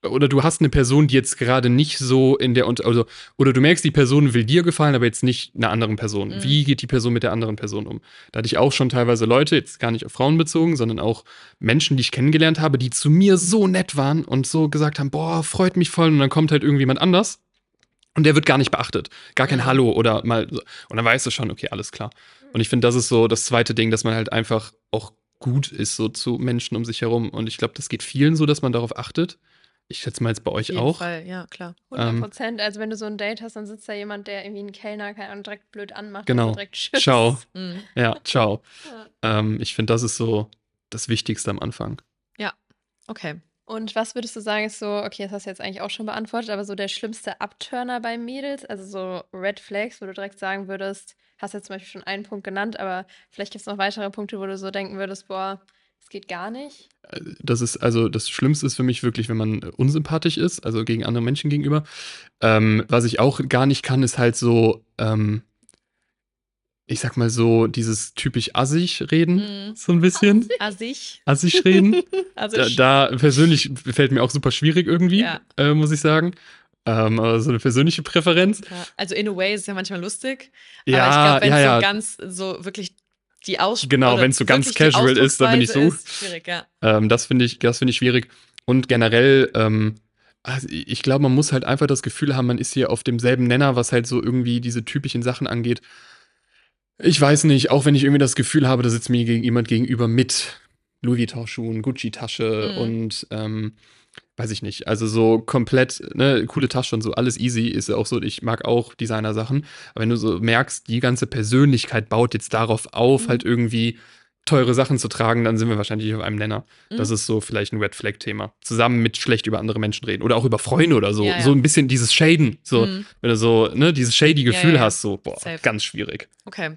oder du hast eine Person, die jetzt gerade nicht so in der also oder du merkst, die Person will dir gefallen, aber jetzt nicht einer anderen Person. Mhm. Wie geht die Person mit der anderen Person um? Da hatte ich auch schon teilweise Leute, jetzt gar nicht auf Frauen bezogen, sondern auch Menschen, die ich kennengelernt habe, die zu mir so nett waren und so gesagt haben, boah, freut mich voll und dann kommt halt irgendjemand anders und der wird gar nicht beachtet. Gar kein Mhm. Hallo oder mal so. und dann weißt du schon, okay, alles klar. Und ich finde, das ist so das zweite Ding, dass man halt einfach auch gut ist so zu Menschen um sich herum und ich glaube, das geht vielen so, dass man darauf achtet. Ich schätze mal jetzt bei Auf euch jeden auch. Fall, ja, klar. 100 Ähm, Prozent. also wenn du so ein Date hast, dann sitzt da jemand, der irgendwie einen Kellner, keine Ahnung, direkt blöd anmacht. Genau. Und direkt Tschüss. [LAUGHS] Ciao. Mhm. Ja, ciao. Ja. Ähm, ich finde, das ist so das Wichtigste am Anfang. Okay. Und was würdest du sagen, ist so, okay, das hast du jetzt eigentlich auch schon beantwortet, aber so der schlimmste Abturner bei Mädels, also so Red Flags, wo du direkt sagen würdest, hast jetzt zum Beispiel schon einen Punkt genannt, aber vielleicht gibt es noch weitere Punkte, wo du so denken würdest, boah, das geht gar nicht. Das ist also das Schlimmste ist für mich wirklich, wenn man unsympathisch ist, also gegen andere Menschen gegenüber. Ähm, was ich auch gar nicht kann, ist halt so, ähm, ich sag mal so, dieses typisch assig reden, Mhm. so ein bisschen. Assig. Assig reden. [LAUGHS] Also da, da persönlich fällt mir auch super schwierig irgendwie, Ja. äh, muss ich sagen. Ähm, aber so eine persönliche Präferenz. Ja, also in a way ist es ja manchmal lustig. Ja, aber ich glaube, wenn ja, es ja. so ganz so wirklich die Aussprache. Genau, wenn's so ganz casual ist, dann bin ich so. Ist schwierig, ja. Ähm, das finde ich, das finde ich schwierig. Und generell, ähm, also ich glaube, man muss halt einfach das Gefühl haben, man ist hier auf demselben Nenner, was halt so irgendwie diese typischen Sachen angeht. Ich weiß nicht, auch wenn ich irgendwie das Gefühl habe, da sitzt mir gegen, jemand gegenüber mit Louis Vuitton-Schuhen, Gucci-Tasche Mhm. und ähm, weiß ich nicht. Also so komplett, ne, coole Tasche und so, alles easy ist auch so, ich mag auch Designer-Sachen. Aber wenn du so merkst, die ganze Persönlichkeit baut jetzt darauf auf, Mhm. halt irgendwie teure Sachen zu tragen, dann sind wir wahrscheinlich auf einem Nenner. Das Mhm. ist so vielleicht ein Red Flag-Thema. Zusammen mit schlecht über andere Menschen reden oder auch über Freunde oder so. Ja, ja. So ein bisschen dieses Shaden. So, Mhm. wenn du so, ne, dieses shady Gefühl ja. hast, so, boah, Safe. ganz schwierig. Okay.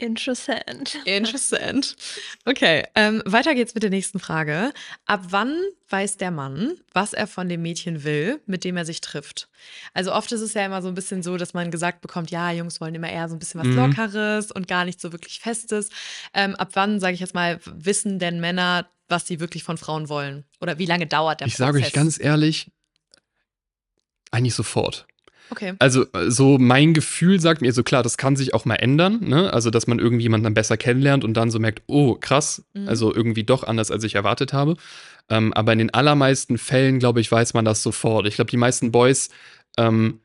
Interessant. Interessant. Okay, ähm, weiter geht's mit der nächsten Frage. Ab wann weiß der Mann, was er von dem Mädchen will, mit dem er sich trifft? Also oft ist es ja immer so ein bisschen so, dass man gesagt bekommt, ja, Jungs wollen immer eher so ein bisschen was Mhm. Lockeres und gar nicht so wirklich Festes. Ähm, ab wann, sage ich jetzt mal, wissen denn Männer, was sie wirklich von Frauen wollen? Oder wie lange dauert der ich Prozess? sage euch ganz ehrlich, eigentlich sofort. Okay. Also, äh, so mein Gefühl sagt mir so, klar, das kann sich auch mal ändern, ne? Also, dass man irgendjemanden dann besser kennenlernt und dann so merkt, oh, krass, Mhm. also irgendwie doch anders, als ich erwartet habe. Ähm, aber in den allermeisten Fällen, glaube ich, weiß man das sofort. Ich glaube, die meisten Boys ähm,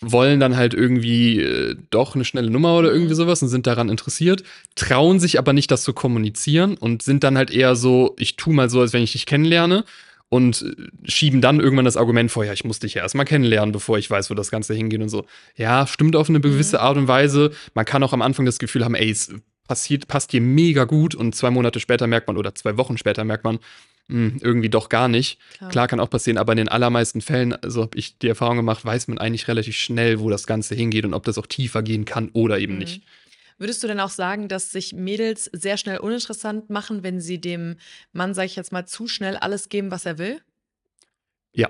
wollen dann halt irgendwie äh, doch eine schnelle Nummer oder irgendwie Mhm. sowas und sind daran interessiert, trauen sich aber nicht, das zu kommunizieren und sind dann halt eher so, ich tu mal so, als wenn ich dich kennenlerne und äh, schieben dann irgendwann das Argument vor, ja, ich muss dich ja erstmal kennenlernen, bevor ich weiß, wo das Ganze hingeht und so. Ja, stimmt auf eine gewisse Mhm. Art und Weise. Man kann auch am Anfang das Gefühl haben, ey, es passiert, passt dir mega gut und zwei Monate später merkt man oder zwei Wochen später merkt man, hm, irgendwie doch gar nicht. Klar kann auch passieren, aber in den allermeisten Fällen, so habe ich die Erfahrung gemacht, weiß man eigentlich relativ schnell, wo das Ganze hingeht und ob das auch tiefer gehen kann oder eben Mhm. nicht. Würdest du denn auch sagen, dass sich Mädels sehr schnell uninteressant machen, wenn sie dem Mann, sage ich jetzt mal, zu schnell alles geben, was er will? Ja.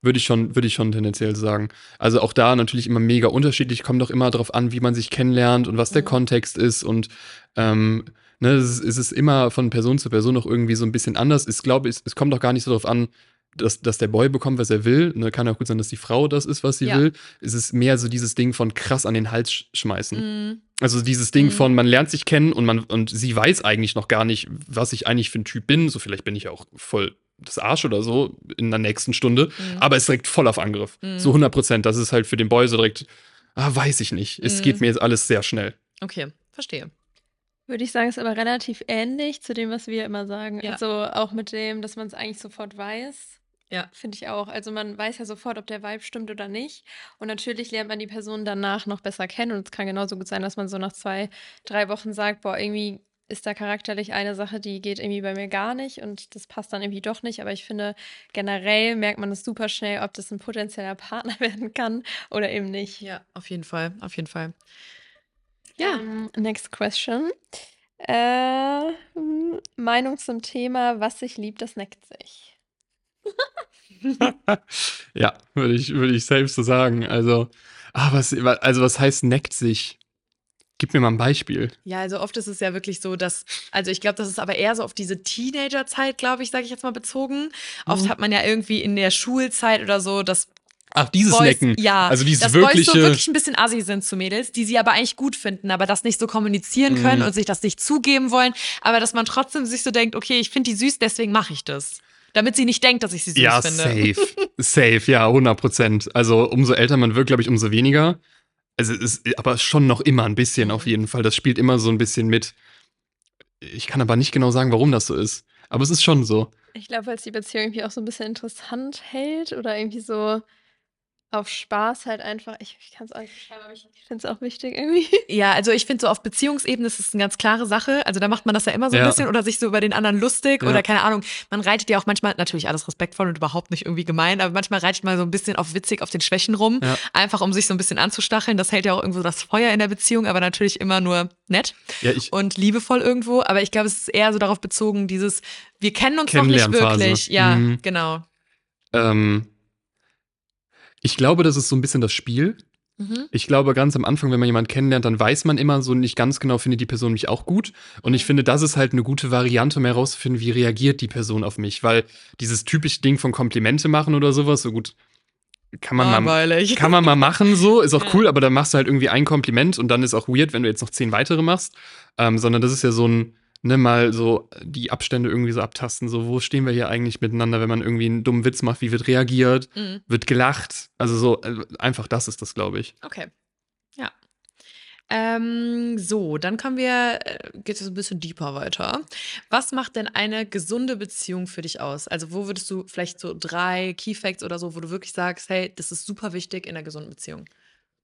Würde ich schon, würde ich schon tendenziell sagen. Also auch da natürlich immer mega unterschiedlich, kommt doch immer darauf an, wie man sich kennenlernt und was der Mhm. Kontext ist und ähm, ne, es ist, es ist immer von Person zu Person noch irgendwie so ein bisschen anders. Ich glaube, es, es kommt doch gar nicht so darauf an, dass, dass der Boy bekommt, was er will. Ne, kann auch gut sein, dass die Frau das ist, was sie Ja. will. Es ist mehr so dieses Ding von krass an den Hals sch schmeißen. Mhm. Also dieses Ding Mhm. von, man lernt sich kennen und man und sie weiß eigentlich noch gar nicht, was ich eigentlich für ein Typ bin. So vielleicht bin ich auch voll das Arsch oder so in der nächsten Stunde. Mhm. Aber es ist direkt voll auf Angriff. Mhm. So 100 Prozent. Das ist halt für den Boy so direkt, ah, weiß ich nicht. Es Mhm. geht mir jetzt alles sehr schnell. Okay, verstehe. Würde ich sagen, ist aber relativ ähnlich zu dem, was wir immer sagen. Ja. Also auch mit dem, dass man es eigentlich sofort weiß. Ja. Finde ich auch. Also man weiß ja sofort, ob der Vibe stimmt oder nicht. Und natürlich lernt man die Person danach noch besser kennen. Und es kann genauso gut sein, dass man so nach zwei, drei Wochen sagt, boah, irgendwie ist da charakterlich eine Sache, die geht irgendwie bei mir gar nicht und das passt dann irgendwie doch nicht. Aber ich finde, generell merkt man es super schnell, ob das ein potenzieller Partner [LAUGHS] werden kann oder eben nicht. Ja, auf jeden Fall, auf jeden Fall. Ja. Ähm, next question. Äh, hm, Meinung zum Thema, was sich liebt, das neckt sich. [LAUGHS] ja, würde ich, würde ich selbst so sagen. Also, ah, was, also was heißt neckt sich? Gib mir mal ein Beispiel. Ja, also oft ist es ja wirklich so, dass, also ich glaube, das ist aber eher so auf diese Teenagerzeit, glaube ich, sage ich jetzt mal bezogen. Oft Mhm. hat man ja irgendwie in der Schulzeit oder so, dass Ach, dieses Boys, Necken. ja, Also dieses dass Boys wirkliche. so wirklich ein bisschen assi sind zu Mädels, die sie aber eigentlich gut finden, aber das nicht so kommunizieren können Mhm. und sich das nicht zugeben wollen, aber dass man trotzdem sich so denkt, okay, ich finde die süß, deswegen mache ich das. Damit sie nicht denkt, dass ich sie süß ja, finde. safe. [LAUGHS] safe, ja, 100 Prozent. Also umso älter man wird, glaube ich, umso weniger. Also es ist aber schon noch immer ein bisschen auf jeden Fall. Das spielt immer so ein bisschen mit. Ich kann aber nicht genau sagen, warum das so ist. Aber es ist schon so. Ich glaube, weil es die Beziehung irgendwie auch so ein bisschen interessant hält oder irgendwie so auf Spaß halt einfach. Ich, ich kann es auch nicht beschreiben, aber ich finde es auch wichtig irgendwie. [LAUGHS] Ja, also ich finde so auf Beziehungsebene ist es eine ganz klare Sache. Also da macht man das ja immer so ein Ja. bisschen oder sich so über den anderen lustig Ja. oder keine Ahnung. Man reitet ja auch manchmal, natürlich alles respektvoll und überhaupt nicht irgendwie gemein, aber manchmal reitet man so ein bisschen auf witzig auf den Schwächen rum, Ja. einfach um sich so ein bisschen anzustacheln. Das hält ja auch irgendwo das Feuer in der Beziehung, aber natürlich immer nur nett Ja, ich, und liebevoll irgendwo. Aber ich glaube, es ist eher so darauf bezogen, dieses, wir kennen uns noch nicht wirklich. Ja, Mhm. genau. ähm, ich glaube, das ist so ein bisschen das Spiel. Mhm. Ich glaube, ganz am Anfang, wenn man jemanden kennenlernt, dann weiß man immer so nicht ganz genau, findet die Person mich auch gut. Und ich finde, das ist halt eine gute Variante, um herauszufinden, wie reagiert die Person auf mich. Weil dieses typische Ding von Komplimente machen oder sowas, so gut, kann man, mal, kann man mal machen, so, [LAUGHS] ist auch ja. cool, aber dann machst du halt irgendwie ein Kompliment und dann ist auch weird, wenn du jetzt noch zehn weitere machst. Ähm, sondern das ist ja so ein, ne, mal so die Abstände irgendwie so abtasten, so wo stehen wir hier eigentlich miteinander, wenn man irgendwie einen dummen Witz macht, wie wird reagiert, mhm. wird gelacht, also so äh, einfach das ist das, glaube ich. Okay, ja. Ähm, so, dann kommen wir, äh, geht es ein bisschen deeper weiter. Was macht denn eine gesunde Beziehung für dich aus? Also, wo würdest du vielleicht so drei Key Facts oder so, wo du wirklich sagst, hey, das ist super wichtig in einer gesunden Beziehung?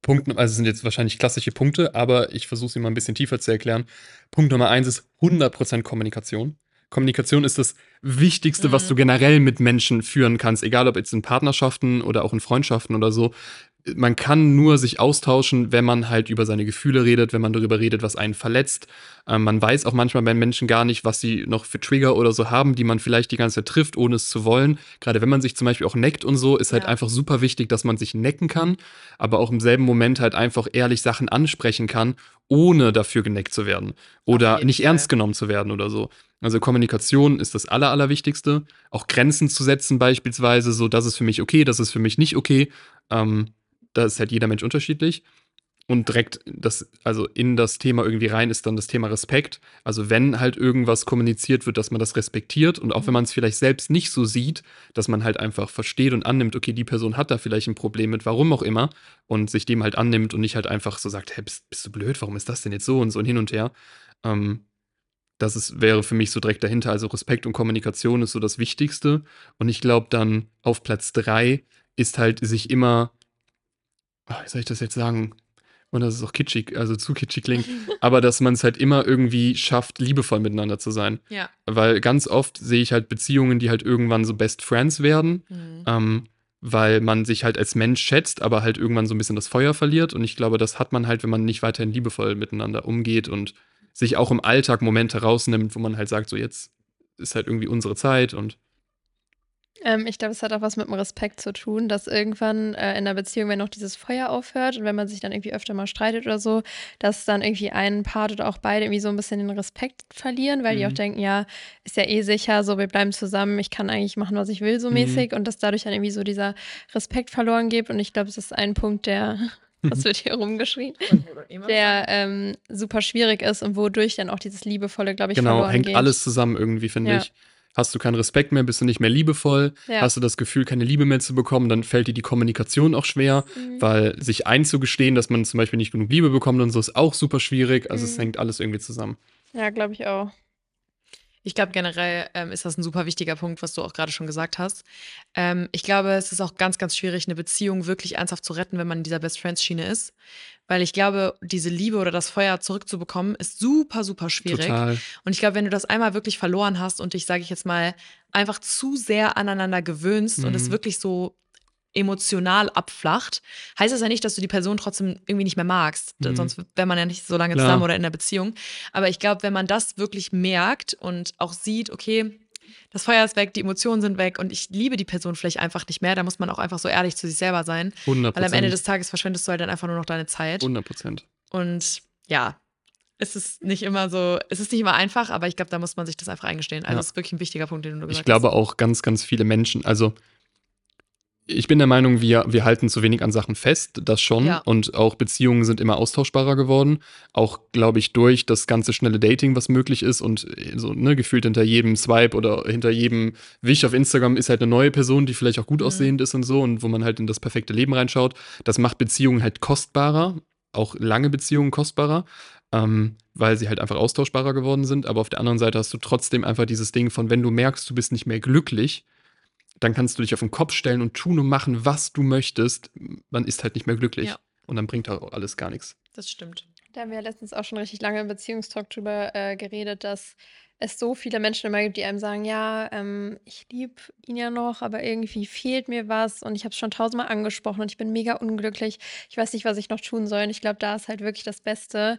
Punkt, also sind jetzt wahrscheinlich klassische Punkte, aber ich versuche sie mal ein bisschen tiefer zu erklären. Punkt Nummer eins ist 100% Kommunikation. Kommunikation ist das Wichtigste, mhm. was du generell mit Menschen führen kannst, egal ob jetzt in Partnerschaften oder auch in Freundschaften oder so man kann nur sich austauschen, wenn man halt über seine Gefühle redet, wenn man darüber redet, was einen verletzt. Ähm, man weiß auch manchmal bei Menschen gar nicht, was sie noch für Trigger oder so haben, die man vielleicht die ganze Zeit trifft, ohne es zu wollen. Gerade wenn man sich zum Beispiel auch neckt und so, ist halt ja. einfach super wichtig, dass man sich necken kann, aber auch im selben Moment halt einfach ehrlich Sachen ansprechen kann, ohne dafür geneckt zu werden oder nicht Fall. ernst genommen zu werden oder so. Also Kommunikation ist das Aller, Allerwichtigste. Auch Grenzen zu setzen beispielsweise, so das ist für mich okay, das ist für mich nicht okay. Ähm, da ist halt jeder Mensch unterschiedlich. Und direkt das, also in das Thema irgendwie rein ist dann das Thema Respekt. Also wenn halt irgendwas kommuniziert wird, dass man das respektiert und auch wenn mhm. man es vielleicht selbst nicht so sieht, dass man halt einfach versteht und annimmt, okay, die Person hat da vielleicht ein Problem mit, warum auch immer, und sich dem halt annimmt und nicht halt einfach so sagt, hey, bist, bist du blöd, warum ist das denn jetzt so und so und hin und her. Ähm, das ist, wäre für mich so direkt dahinter. Also Respekt und Kommunikation ist so das Wichtigste. Und ich glaube dann auf Platz drei ist halt sich immer wie soll ich das jetzt sagen? Und das ist auch kitschig, also zu kitschig klingt, aber dass man es halt immer irgendwie schafft, liebevoll miteinander zu sein. Ja. Weil ganz oft sehe ich halt Beziehungen, die halt irgendwann so Best Friends werden, mhm. ähm, weil man sich halt als Mensch schätzt, aber halt irgendwann so ein bisschen das Feuer verliert. Und ich glaube, das hat man halt, wenn man nicht weiterhin liebevoll miteinander umgeht und sich auch im Alltag Momente rausnimmt, wo man halt sagt, so jetzt ist halt irgendwie unsere Zeit und ähm, ich glaube, es hat auch was mit dem Respekt zu tun, dass irgendwann äh, in der Beziehung, wenn noch dieses Feuer aufhört und wenn man sich dann irgendwie öfter mal streitet oder so, dass dann irgendwie ein Part oder auch beide irgendwie so ein bisschen den Respekt verlieren, weil mhm. die auch mhm. denken, ja, ist ja eh sicher, so wir bleiben zusammen, ich kann eigentlich machen, was ich will, so mhm. mäßig und dass dadurch dann irgendwie so dieser Respekt verloren geht und ich glaube, es ist ein Punkt, der [LAUGHS] was wird hier rumgeschrien, der ähm, super schwierig ist und wodurch dann auch dieses Liebevolle, glaube ich, genau, verloren hängt geht. alles zusammen irgendwie, finde ja. ich. Hast du keinen Respekt mehr, bist du nicht mehr liebevoll, ja. hast du das Gefühl, keine Liebe mehr zu bekommen, dann fällt dir die Kommunikation auch schwer, mhm. weil sich einzugestehen, dass man zum Beispiel nicht genug Liebe bekommt und so ist auch super schwierig. Also mhm. es hängt alles irgendwie zusammen. Ja, glaube ich auch. Ich glaube, generell ähm, ist das ein super wichtiger Punkt, was du auch gerade schon gesagt hast. Ähm, ich glaube, es ist auch ganz, ganz schwierig, eine Beziehung wirklich ernsthaft zu retten, wenn man in dieser Best Friends-Schiene ist. Weil ich glaube, diese Liebe oder das Feuer zurückzubekommen, ist super, super schwierig. Total. Und ich glaube, wenn du das einmal wirklich verloren hast und dich, sage ich jetzt mal, einfach zu sehr aneinander gewöhnst mhm. und es mhm. wirklich so emotional abflacht, heißt das ja nicht, dass du die Person trotzdem irgendwie nicht mehr magst. Mhm. Sonst wäre man ja nicht so lange Klar. zusammen oder in der Beziehung. Aber ich glaube, wenn man das wirklich merkt und auch sieht, okay, das Feuer ist weg, die Emotionen sind weg und ich liebe die Person vielleicht einfach nicht mehr, da muss man auch einfach so ehrlich zu sich selber sein. 100%. Weil am Ende des Tages verschwendest du halt dann einfach nur noch deine Zeit. 100 Prozent. Und ja, es ist nicht immer so, es ist nicht immer einfach, aber ich glaube, da muss man sich das einfach eingestehen. Also, es ja. ist wirklich ein wichtiger Punkt, den du gesagt hast. Ich glaube hast. auch ganz, ganz viele Menschen, also ich bin der Meinung, wir, wir halten zu wenig an Sachen fest, das schon. Ja. Und auch Beziehungen sind immer austauschbarer geworden. Auch, glaube ich, durch das ganze schnelle Dating, was möglich ist. Und so, ne, gefühlt hinter jedem Swipe oder hinter jedem Wisch auf Instagram ist halt eine neue Person, die vielleicht auch gut mhm. aussehend ist und so und wo man halt in das perfekte Leben reinschaut. Das macht Beziehungen halt kostbarer, auch lange Beziehungen kostbarer. Ähm, weil sie halt einfach austauschbarer geworden sind. Aber auf der anderen Seite hast du trotzdem einfach dieses Ding von, wenn du merkst, du bist nicht mehr glücklich, dann kannst du dich auf den Kopf stellen und tun und machen, was du möchtest. Man ist halt nicht mehr glücklich. Ja. Und dann bringt auch alles gar nichts. Das stimmt. Da haben wir ja letztens auch schon richtig lange im Beziehungstalk drüber äh, geredet, dass es so viele Menschen immer gibt, die einem sagen, ja, ähm, ich liebe ihn ja noch, aber irgendwie fehlt mir was und ich habe es schon tausendmal angesprochen und ich bin mega unglücklich. Ich weiß nicht, was ich noch tun soll. Und ich glaube, da ist halt wirklich das Beste,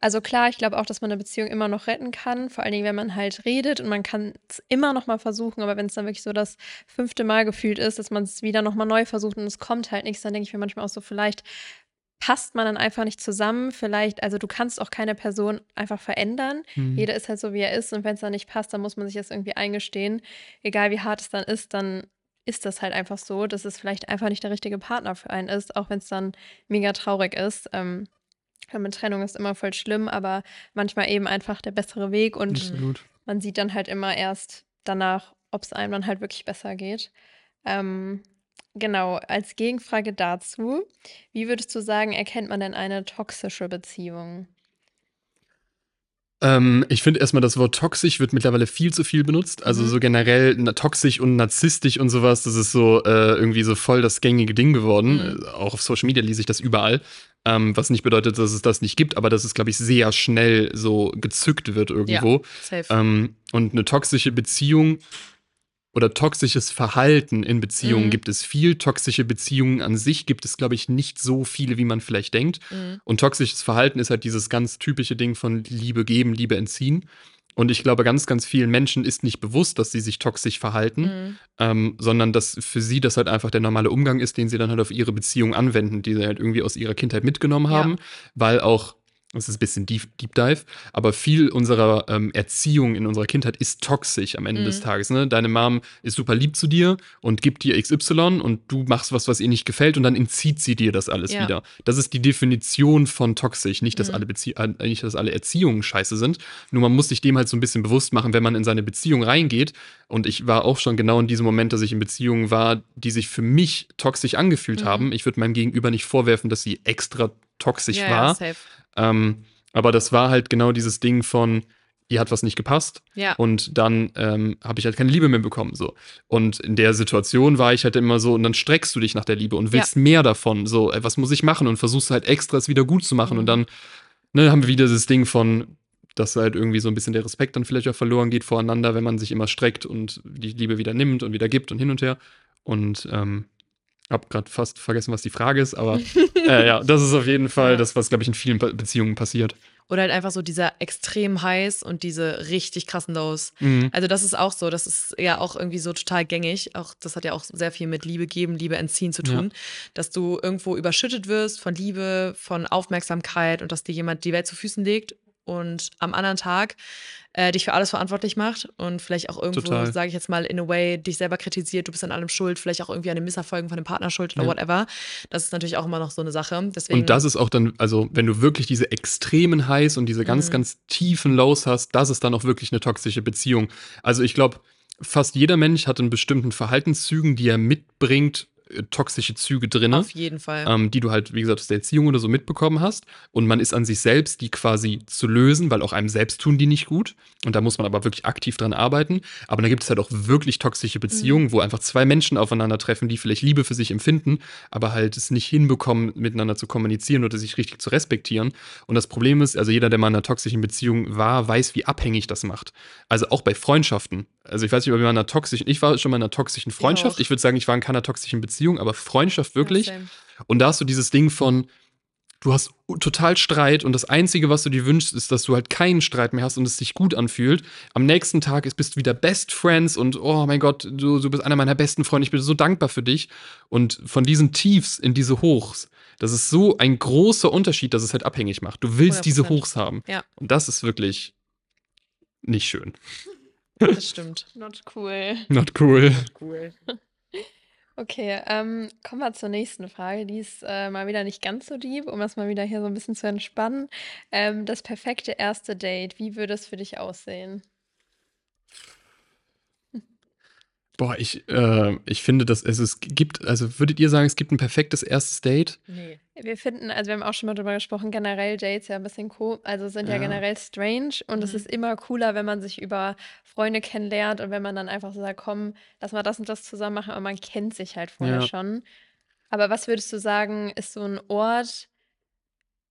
also klar, ich glaube auch, dass man eine Beziehung immer noch retten kann, vor allen Dingen, wenn man halt redet und man kann es immer noch mal versuchen, aber wenn es dann wirklich so das fünfte Mal gefühlt ist, dass man es wieder noch mal neu versucht und es kommt halt nichts, dann denke ich mir manchmal auch so, vielleicht passt man dann einfach nicht zusammen. Vielleicht, also du kannst auch keine Person einfach verändern. Mhm. Jeder ist halt so, wie er ist. Und wenn es dann nicht passt, dann muss man sich das irgendwie eingestehen. Egal wie hart es dann ist, dann ist das halt einfach so, dass es vielleicht einfach nicht der richtige Partner für einen ist, auch wenn es dann mega traurig ist. Ähm, mit Trennung ist immer voll schlimm, aber manchmal eben einfach der bessere Weg und Absolut. man sieht dann halt immer erst danach, ob es einem dann halt wirklich besser geht. Ähm, genau, als Gegenfrage dazu, wie würdest du sagen, erkennt man denn eine toxische Beziehung? Ähm, ich finde erstmal, das Wort toxisch wird mittlerweile viel zu viel benutzt. Also Mhm. so generell na, toxisch und narzisstisch und sowas, das ist so äh, irgendwie so voll das gängige Ding geworden. Mhm. Äh, auch auf Social Media lese ich das überall. Ähm, was nicht bedeutet, dass es das nicht gibt, aber dass es, glaube ich, sehr schnell so gezückt wird irgendwo. Safe. Ähm, und eine toxische Beziehung oder toxisches Verhalten in Beziehungen Mhm. gibt es viel. Toxische Beziehungen an sich gibt es, glaube ich, nicht so viele, wie man vielleicht denkt. Mhm. Und toxisches Verhalten ist halt dieses ganz typische Ding von Liebe geben, Liebe entziehen. Und ich glaube, ganz, ganz vielen Menschen ist nicht bewusst, dass sie sich toxisch verhalten, Mhm. ähm, sondern dass für sie das halt einfach der normale Umgang ist, den sie dann halt auf ihre Beziehung anwenden, die sie halt irgendwie aus ihrer Kindheit mitgenommen Ja. haben, weil auch das ist ein bisschen Deep, Deep Dive, aber viel unserer ähm, Erziehung in unserer Kindheit ist toxisch am Ende des Mhm. Tages. Ne? Deine Mom ist super lieb zu dir und gibt dir XY und du machst was, was ihr nicht gefällt und dann entzieht sie dir das alles Ja. wieder. Das ist die Definition von toxisch. Nicht, dass, Mhm. alle, Bezie äh, nicht, dass alle Erziehungen scheiße sind. Nur man muss sich dem halt so ein bisschen bewusst machen, wenn man in seine Beziehung reingeht. Und ich war auch schon genau in diesem Moment, dass ich in Beziehungen war, die sich für mich toxisch angefühlt Mhm. haben. Ich würde meinem Gegenüber nicht vorwerfen, dass sie extra toxisch ja, war. Ja. Ähm, aber das war halt genau dieses Ding von, ihr hat was nicht gepasst Ja. und dann ähm, habe ich halt keine Liebe mehr bekommen. So. Und in der Situation war ich halt immer so, und dann streckst du dich nach der Liebe und willst mehr davon. So, ey, was muss ich machen? Und versuchst halt extra es wieder gut zu machen. Mhm. Und dann ne, haben wir wieder dieses Ding von, dass halt irgendwie so ein bisschen der Respekt dann vielleicht auch verloren geht voreinander, wenn man sich immer streckt und die Liebe wieder nimmt und wieder gibt und hin und her. Und ähm, hab gerade fast vergessen, was die Frage ist, aber [LAUGHS] äh, ja, das ist auf jeden Fall Ja. das, was, glaube ich, in vielen Be Beziehungen passiert. Oder halt einfach so dieser extrem heiß und diese richtig krassen Lows. Mhm. Also das ist auch so, das ist ja auch irgendwie so total gängig. Auch das hat ja auch sehr viel mit Liebe geben, Liebe entziehen zu tun, dass du irgendwo überschüttet wirst von Liebe, von Aufmerksamkeit und dass dir jemand die Welt zu Füßen legt und am anderen Tag äh, dich für alles verantwortlich macht und vielleicht auch irgendwo, sage ich jetzt mal, in a way dich selber kritisiert, du bist an allem schuld, vielleicht auch irgendwie an den Misserfolgen von dem Partner schuld oder Ja. whatever. Das ist natürlich auch immer noch so eine Sache. Deswegen, Und das ist auch dann, also wenn du wirklich diese extremen Highs und diese ganz, Mhm. ganz tiefen Lows hast, das ist dann auch wirklich eine toxische Beziehung. Also ich glaube, fast jeder Mensch hat in bestimmten Verhaltenszügen, die er mitbringt, toxische Züge drin, auf jeden Fall. ähm, die du halt, wie gesagt, aus der Erziehung oder so mitbekommen hast. Und man ist an sich selbst, die quasi zu lösen, weil auch einem selbst tun die nicht gut. Und da muss man aber wirklich aktiv dran arbeiten. Aber dann gibt es halt auch wirklich toxische Beziehungen, wo einfach zwei Menschen aufeinandertreffen, die vielleicht Liebe für sich empfinden, aber halt es nicht hinbekommen, miteinander zu kommunizieren oder sich richtig zu respektieren. Und das Problem ist, also jeder, der mal in einer toxischen Beziehung war, weiß, wie abhängig das macht. Also auch bei Freundschaften. Also ich weiß nicht, ob wir mal in einer toxischen, ich war schon mal in einer toxischen Freundschaft. auch. Ich würde sagen, ich war in keiner toxischen Beziehung, aber Freundschaft wirklich. Ja. Und da hast du dieses Ding von, du hast total Streit und das Einzige, was du dir wünschst, ist, dass du halt keinen Streit mehr hast und es sich gut anfühlt. Am nächsten Tag ist, bist du wieder Best Friends und oh mein Gott, du, du bist einer meiner besten Freunde, ich bin so dankbar für dich. Und von diesen Tiefs in diese Hochs, das ist so ein großer Unterschied, dass es halt abhängig macht. Du willst diese 100%. Hochs haben. Ja. Und das ist wirklich nicht schön. Das [LAUGHS] stimmt. Not cool. Not cool. Cool. [LAUGHS] Okay, ähm, kommen wir zur nächsten Frage. Die ist äh, mal wieder nicht ganz so deep, um das mal wieder hier so ein bisschen zu entspannen. Ähm, das perfekte erste Date, wie würde es für dich aussehen? Boah, ich, äh, ich finde, dass es, es gibt, also würdet ihr sagen, es gibt ein perfektes erstes Date? Nee. Wir finden, also wir haben auch schon mal drüber gesprochen, generell Dates ja ein bisschen co also sind ja, Ja. generell strange und es Mhm. ist immer cooler, wenn man sich über Freunde kennenlernt und wenn man dann einfach so sagt, komm, lass mal das und das zusammen machen, aber man kennt sich halt vorher Ja. schon. Aber was würdest du sagen, ist so ein Ort,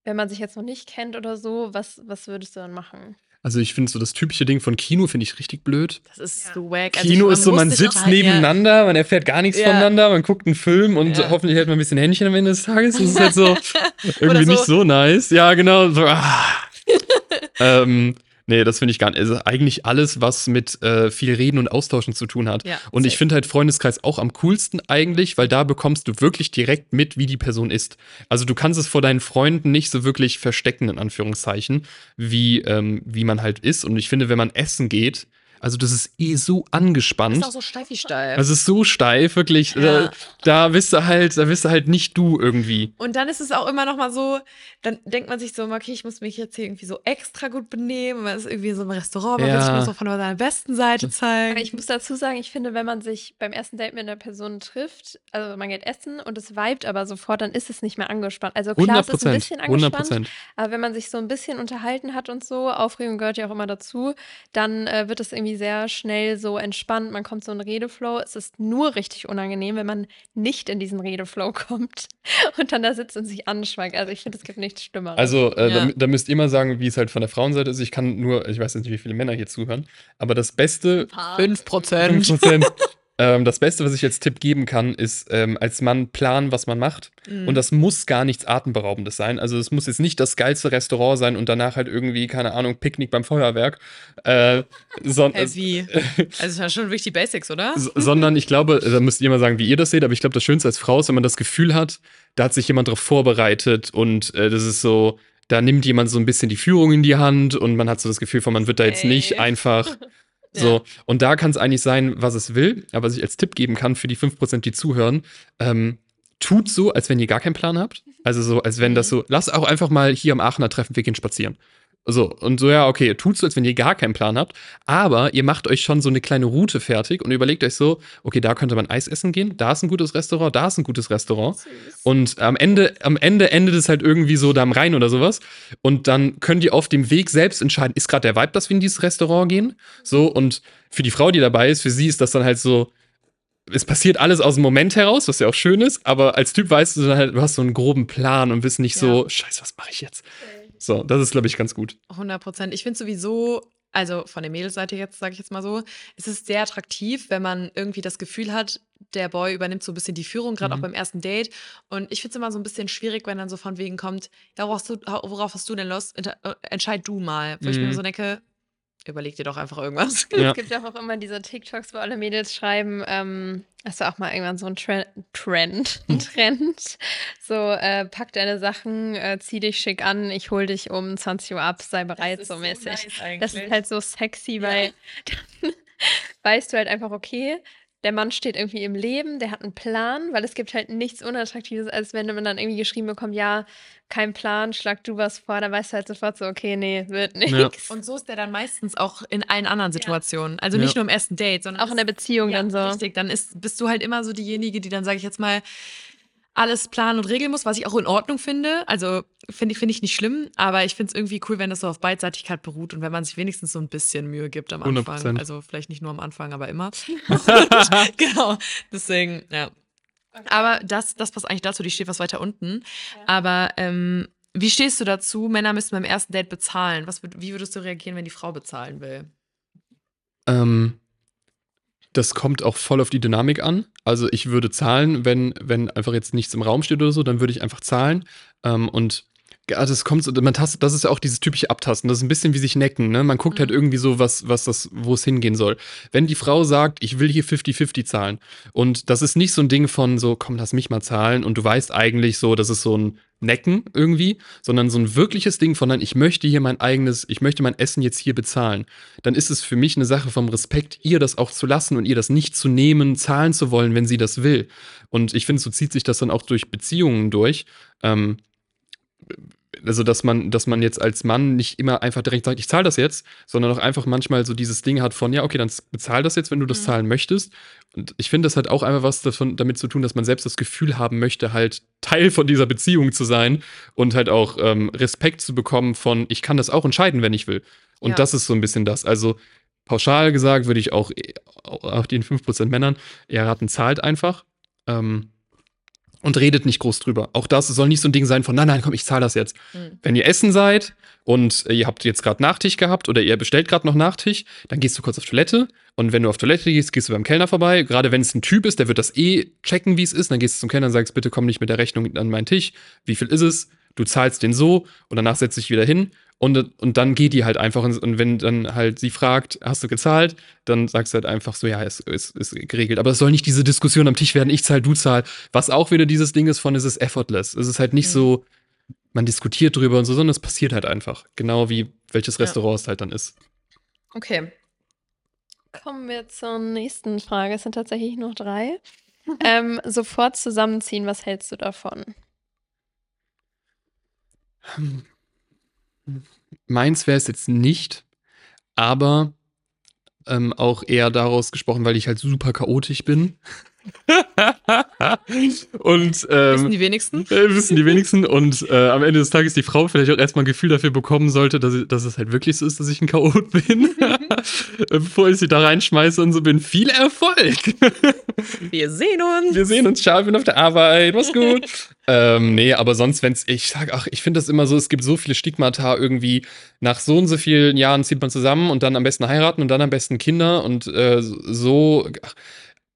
wenn man sich jetzt noch nicht kennt oder so, was, was würdest du dann machen? Also ich finde so das typische Ding von Kino finde ich richtig blöd. Das ist Ja. so wack. Also Kino ich- ist so, man sitzt ja. nebeneinander, man erfährt gar nichts Ja. voneinander, man guckt einen Film und Ja. hoffentlich hält man ein bisschen Händchen am Ende des Tages. Das ist halt so [LAUGHS] irgendwie so- nicht so nice. Ja, genau. So, ah. [LAUGHS] ähm, Nee, das finde ich gar nicht. Also eigentlich alles, was mit äh, viel Reden und Austauschen zu tun hat. Ja, und ich finde halt Freundeskreis auch am coolsten eigentlich, weil da bekommst du wirklich direkt mit, wie die Person ist. Also du kannst es vor deinen Freunden nicht so wirklich verstecken, in Anführungszeichen, wie, ähm, wie man halt ist. Und ich finde, wenn man essen geht, also das ist eh so angespannt. Ist auch so steif wie steif. Also es ist so steif, wirklich. Ja. Da, da bist du halt, da bist du halt nicht du irgendwie. Und dann ist es auch immer noch mal so, dann denkt man sich so, okay, ich muss mich jetzt hier irgendwie so extra gut benehmen. Man ist irgendwie so im Restaurant, man will sich Ja. nur so von seiner besten Seite zeigen. Aber ich muss dazu sagen, ich finde, wenn man sich beim ersten Date mit einer Person trifft, also man geht essen und es vibet aber sofort, dann ist es nicht mehr angespannt. Also klar, 100 es ist ein bisschen 100 angespannt, Prozent. aber wenn man sich so ein bisschen unterhalten hat und so, Aufregung gehört ja auch immer dazu, dann äh, wird es irgendwie sehr schnell so entspannt. Man kommt so in Redeflow. Es ist nur richtig unangenehm, wenn man nicht in diesen Redeflow kommt [LAUGHS] und dann da sitzt und sich anschweigt. Also ich finde, es gibt nichts Schlimmeres. Also, äh, Ja. da, da müsst ihr mal sagen, wie es halt von der Frauenseite ist. Ich kann nur, ich weiß jetzt nicht, wie viele Männer hier zuhören, aber das Beste, Fünf Prozent. 5%, ähm, das Beste, was ich als Tipp geben kann, ist ähm, als Mann planen, was man macht. Mhm. Und das muss gar nichts Atemberaubendes sein. Also es muss jetzt nicht das geilste Restaurant sein und danach halt irgendwie, keine Ahnung, Picknick beim Feuerwerk. Äh, son Heavy. [LAUGHS] Also das schon wirklich die Basics, oder? S- sondern ich glaube, da müsst ihr mal sagen, wie ihr das seht, aber ich glaube, das Schönste als Frau ist, wenn man das Gefühl hat, da hat sich jemand drauf vorbereitet und äh, das ist so, da nimmt jemand so ein bisschen die Führung in die Hand und man hat so das Gefühl von, man wird da jetzt Ey. nicht einfach [LAUGHS] so. Und da kann es eigentlich sein, was es will, aber was ich als Tipp geben kann für die 5%, die zuhören, ähm, tut so, als wenn ihr gar keinen Plan habt. Also so, als wenn das so, lasst auch einfach mal hier am Aachener Treffen, wir gehen spazieren. So, und so, ja, okay, tut so, als wenn ihr gar keinen Plan habt, aber ihr macht euch schon so eine kleine Route fertig und überlegt euch so, okay, da könnte man Eis essen gehen, da ist ein gutes Restaurant, da ist ein gutes Restaurant. Süß. Und am Ende, am Ende endet es halt irgendwie so da am Rhein oder sowas. Und dann könnt ihr auf dem Weg selbst entscheiden, ist gerade der Vibe, dass wir in dieses Restaurant gehen? So, und für die Frau, die dabei ist, für sie ist das dann halt so, es passiert alles aus dem Moment heraus, was ja auch schön ist, aber als Typ weißt du dann halt, du hast so einen groben Plan und bist nicht so, scheiße, was mache ich jetzt? So, das ist, glaube ich, ganz gut. 100 Prozent. Ich finde sowieso, also von der Mädelsseite jetzt, sage ich jetzt mal so, es ist sehr attraktiv, wenn man irgendwie das Gefühl hat, der Boy übernimmt so ein bisschen die Führung, gerade Mhm. auch beim ersten Date. Und ich finde es immer so ein bisschen schwierig, wenn dann so von wegen kommt, ja, worauf, hast du, worauf hast du denn Lust? Äh, Entscheid du mal. Wo ich mir Mhm. so denke, überleg dir doch einfach irgendwas. Ja. Es gibt ja auch immer diese TikToks, wo alle Mädels schreiben, ähm, hast du auch mal irgendwann so ein Trend, [LAUGHS] Trend, ein Trend, so äh, pack deine Sachen, äh, zieh dich schick an, ich hol dich um 20 Uhr ab, sei bereit, so mäßig. Das ist halt so sexy, weil [LAUGHS] dann weißt du halt einfach, okay, der Mann steht irgendwie im Leben, der hat einen Plan, weil es gibt halt nichts Unattraktives, als wenn man dann irgendwie geschrieben bekommt, ja, kein Plan, schlag du was vor, dann weißt du halt sofort so, okay, nee, wird nichts. Und so ist der dann meistens auch in allen anderen Situationen. Also Ja. nicht nur im ersten Date, sondern Auch in der Beziehung ja, dann so. Richtig, dann ist, bist du halt immer so diejenige, die dann, sage ich jetzt mal, alles planen und regeln muss, was ich auch in Ordnung finde. Also finde ich, finde ich nicht schlimm, aber ich finde es irgendwie cool, wenn das so auf Beidseitigkeit beruht und wenn man sich wenigstens so ein bisschen Mühe gibt am Anfang. 100%. Also vielleicht nicht nur am Anfang, aber immer. [LAUGHS] [LAUGHS] genau. Deswegen, ja. Aber das, das passt eigentlich dazu, die steht was weiter unten. Aber ähm, wie stehst du dazu? Männer müssen beim ersten Date bezahlen. Was, wie würdest du reagieren, wenn die Frau bezahlen will? Ähm, das kommt auch voll auf die Dynamik an. Also ich würde zahlen, wenn, wenn einfach jetzt nichts im Raum steht oder so, dann würde ich einfach zahlen. Ähm, und ja, das kommt so, man tastet, das ist ja auch dieses typische Abtasten. Das ist ein bisschen wie sich necken, ne? Man guckt halt Mhm. irgendwie so, was, was das, wo es hingehen soll. Wenn die Frau sagt, ich will hier 50-50 zahlen, und das ist nicht so ein Ding von so, komm, lass mich mal zahlen, und du weißt eigentlich so, das ist so ein Necken irgendwie, sondern so ein wirkliches Ding von, nein, ich möchte hier mein eigenes, ich möchte mein Essen jetzt hier bezahlen, dann ist es für mich eine Sache vom Respekt, ihr das auch zu lassen und ihr das nicht zu nehmen, zahlen zu wollen, wenn sie das will. Und ich finde, so zieht sich das dann auch durch Beziehungen durch. Ähm, also, dass man, dass man jetzt als Mann nicht immer einfach direkt sagt, ich zahle das jetzt, sondern auch einfach manchmal so dieses Ding hat von, ja, okay, dann bezahl das jetzt, wenn du das Mhm. zahlen möchtest. Und ich finde, das hat auch einfach was davon, damit zu tun, dass man selbst das Gefühl haben möchte, halt Teil von dieser Beziehung zu sein und halt auch ähm, Respekt zu bekommen von, ich kann das auch entscheiden, wenn ich will. Und Ja. das ist so ein bisschen das. Also, pauschal gesagt, würde ich auch, eh- auch den 5% Männern eher raten, zahlt einfach. Ähm, und redet nicht groß drüber. Auch das soll nicht so ein Ding sein von, nein, nein, komm, ich zahle das jetzt. Mhm. Wenn ihr essen seid und äh, ihr habt jetzt gerade Nachtisch gehabt oder ihr bestellt gerade noch Nachtisch, dann gehst du kurz auf Toilette und wenn du auf Toilette gehst, gehst du beim Kellner vorbei. Gerade wenn es ein Typ ist, der wird das eh checken, wie es ist. Dann gehst du zum Kellner und sagst, bitte komm nicht mit der Rechnung an meinen Tisch. Wie viel ist es? Du zahlst den so und danach setzt dich wieder hin und, und dann geht die halt einfach. Und wenn dann halt sie fragt, hast du gezahlt, dann sagst du halt einfach so, ja, es ist, ist, geregelt. Aber es soll nicht diese Diskussion am Tisch werden, ich zahl, du zahl. Was auch wieder dieses Ding ist von, es ist effortless. Es ist halt nicht mhm. so, man diskutiert drüber und so, sondern es passiert halt einfach. Genau wie welches Restaurant ja. es halt dann ist. Okay. Kommen wir zur nächsten Frage. Es sind tatsächlich noch drei. [LAUGHS] ähm, sofort zusammenziehen, was hältst du davon? Meins wäre es jetzt nicht, aber ähm, auch eher daraus gesprochen, weil ich halt super chaotisch bin. [LAUGHS] und ähm, wissen die wenigsten? [LAUGHS] Äh, wissen die wenigsten. Und äh, am Ende des Tages die Frau vielleicht auch erstmal ein Gefühl dafür bekommen sollte, dass, ich, dass es halt wirklich so ist, dass ich ein Chaot bin. [LAUGHS] Bevor ich sie da reinschmeiße und so bin. Viel Erfolg! Wir sehen uns! Wir sehen uns, ciao, ich bin auf der Arbeit, mach's gut. ähm, nee, aber sonst, wenn's, ich sag, ach, ich finde das immer so, es gibt so viele Stigmata irgendwie, nach so und so vielen Jahren zieht man zusammen und dann am besten heiraten und dann am besten Kinder und äh, so. Ach,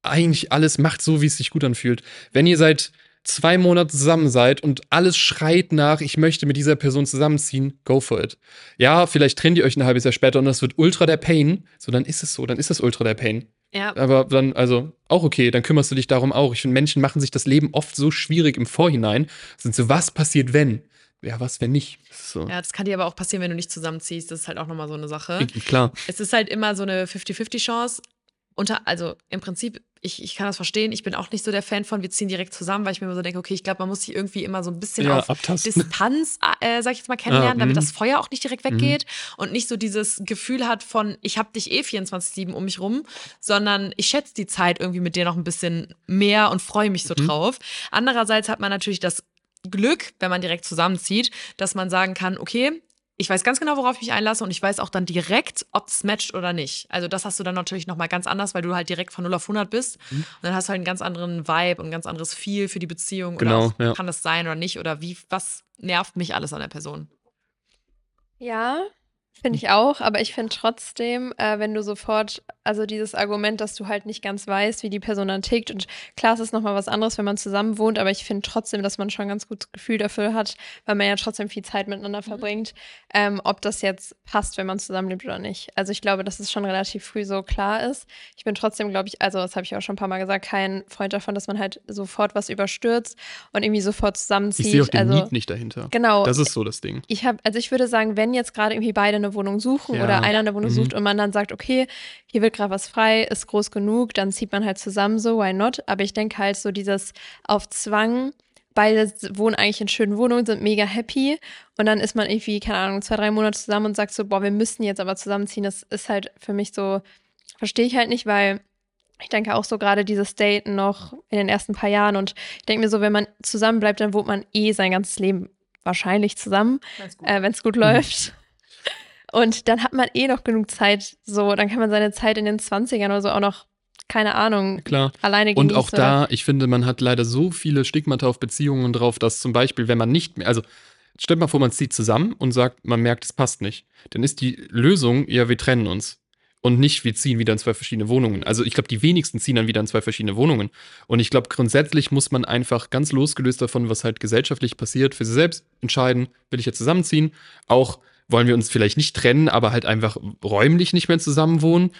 eigentlich alles macht so, wie es sich gut anfühlt. Wenn ihr seit zwei Monaten zusammen seid und alles schreit nach, ich möchte mit dieser Person zusammenziehen, go for it. Ja, vielleicht trennt ihr euch ein halbes Jahr später und das wird ultra der Pain. So, dann ist es so, dann ist das ultra der Pain. Ja. Aber dann, also, auch okay, dann kümmerst du dich darum auch. Ich finde, Menschen machen sich das Leben oft so schwierig im Vorhinein. Sind so, was passiert, wenn? Ja, was, wenn nicht? So. Ja, das kann dir aber auch passieren, wenn du nicht zusammenziehst. Das ist halt auch nochmal so eine Sache. Klar. Es ist halt immer so eine 50-50-Chance. Unter, also im Prinzip ich, ich kann das verstehen. Ich bin auch nicht so der Fan von, wir ziehen direkt zusammen, weil ich mir immer so denke, okay, ich glaube, man muss sich irgendwie immer so ein bisschen ja, auf abtasten. Distanz, äh, sag ich jetzt mal, kennenlernen, ja, damit mhm. das Feuer auch nicht direkt weggeht mhm. und nicht so dieses Gefühl hat von, ich habe dich eh 24-7 um mich rum, sondern ich schätze die Zeit irgendwie mit dir noch ein bisschen mehr und freue mich so mhm. drauf. Andererseits hat man natürlich das Glück, wenn man direkt zusammenzieht, dass man sagen kann, okay, ich weiß ganz genau, worauf ich mich einlasse und ich weiß auch dann direkt, ob es matcht oder nicht. Also das hast du dann natürlich nochmal ganz anders, weil du halt direkt von 0 auf 100 bist. Mhm. Und dann hast du halt einen ganz anderen Vibe und ein ganz anderes Feel für die Beziehung. Genau, oder ja. kann das sein oder nicht? Oder wie, was nervt mich alles an der Person? Ja, Finde ich auch, aber ich finde trotzdem, äh, wenn du sofort, also dieses Argument, dass du halt nicht ganz weißt, wie die Person dann tickt und klar, es ist nochmal was anderes, wenn man zusammen wohnt, aber ich finde trotzdem, dass man schon ein ganz gutes Gefühl dafür hat, weil man ja trotzdem viel Zeit miteinander mhm. verbringt, ähm, ob das jetzt passt, wenn man zusammenlebt oder nicht. Also ich glaube, dass es schon relativ früh so klar ist. Ich bin trotzdem, glaube ich, also das habe ich auch schon ein paar Mal gesagt, kein Freund davon, dass man halt sofort was überstürzt und irgendwie sofort zusammenzieht. Ich sehe auch den also, Need nicht dahinter. Genau. Das ist so das Ding. Ich habe, also ich würde sagen, wenn jetzt gerade irgendwie beide eine Wohnung suchen ja. oder einer eine Wohnung mhm. sucht und man dann sagt, okay, hier wird gerade was frei, ist groß genug, dann zieht man halt zusammen so, why not? Aber ich denke halt so dieses auf Zwang, beide wohnen eigentlich in schönen Wohnungen, sind mega happy und dann ist man irgendwie, keine Ahnung, zwei, drei Monate zusammen und sagt so, boah, wir müssen jetzt aber zusammenziehen. Das ist halt für mich so, verstehe ich halt nicht, weil ich denke auch so gerade dieses Daten noch in den ersten paar Jahren und ich denke mir so, wenn man zusammen bleibt, dann wohnt man eh sein ganzes Leben wahrscheinlich zusammen, wenn es gut, äh, gut läuft. Und dann hat man eh noch genug Zeit, so, dann kann man seine Zeit in den 20ern oder so auch noch, keine Ahnung, Klar. alleine genießen. Und auch da, ich finde, man hat leider so viele Stigmata auf Beziehungen drauf, dass zum Beispiel, wenn man nicht mehr, also stellt mal vor, man zieht zusammen und sagt, man merkt, es passt nicht. Dann ist die Lösung, ja, wir trennen uns. Und nicht, wir ziehen wieder in zwei verschiedene Wohnungen. Also ich glaube, die wenigsten ziehen dann wieder in zwei verschiedene Wohnungen. Und ich glaube, grundsätzlich muss man einfach ganz losgelöst davon, was halt gesellschaftlich passiert, für sich selbst entscheiden, will ich jetzt zusammenziehen. Auch wollen wir uns vielleicht nicht trennen, aber halt einfach räumlich nicht mehr zusammen wohnen.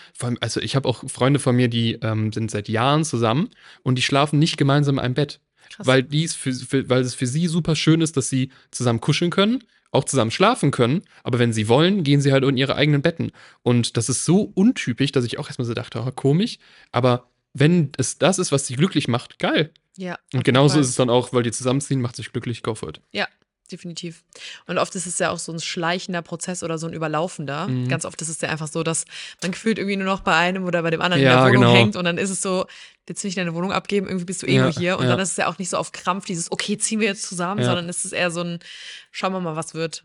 Also ich habe auch Freunde von mir, die ähm, sind seit Jahren zusammen und die schlafen nicht gemeinsam in einem Bett. Krass. Weil, dies für, für, weil es für sie super schön ist, dass sie zusammen kuscheln können, auch zusammen schlafen können, aber wenn sie wollen, gehen sie halt in ihre eigenen Betten. Und das ist so untypisch, dass ich auch erstmal so dachte, oh, komisch, aber wenn es das ist, was sie glücklich macht, geil. Ja. Und genauso ist es dann auch, weil die zusammenziehen, macht sich glücklich, go for it. Ja, definitiv. Und oft ist es ja auch so ein schleichender Prozess oder so ein überlaufender. Mhm. Ganz oft ist es ja einfach so, dass man gefühlt irgendwie nur noch bei einem oder bei dem anderen ja, in der Wohnung genau. hängt und dann ist es so, willst du nicht deine Wohnung abgeben, irgendwie bist du eh ja, nur hier. Und ja. dann ist es ja auch nicht so auf Krampf dieses, okay, ziehen wir jetzt zusammen, sondern es ist eher so ein, schauen wir mal, was wird.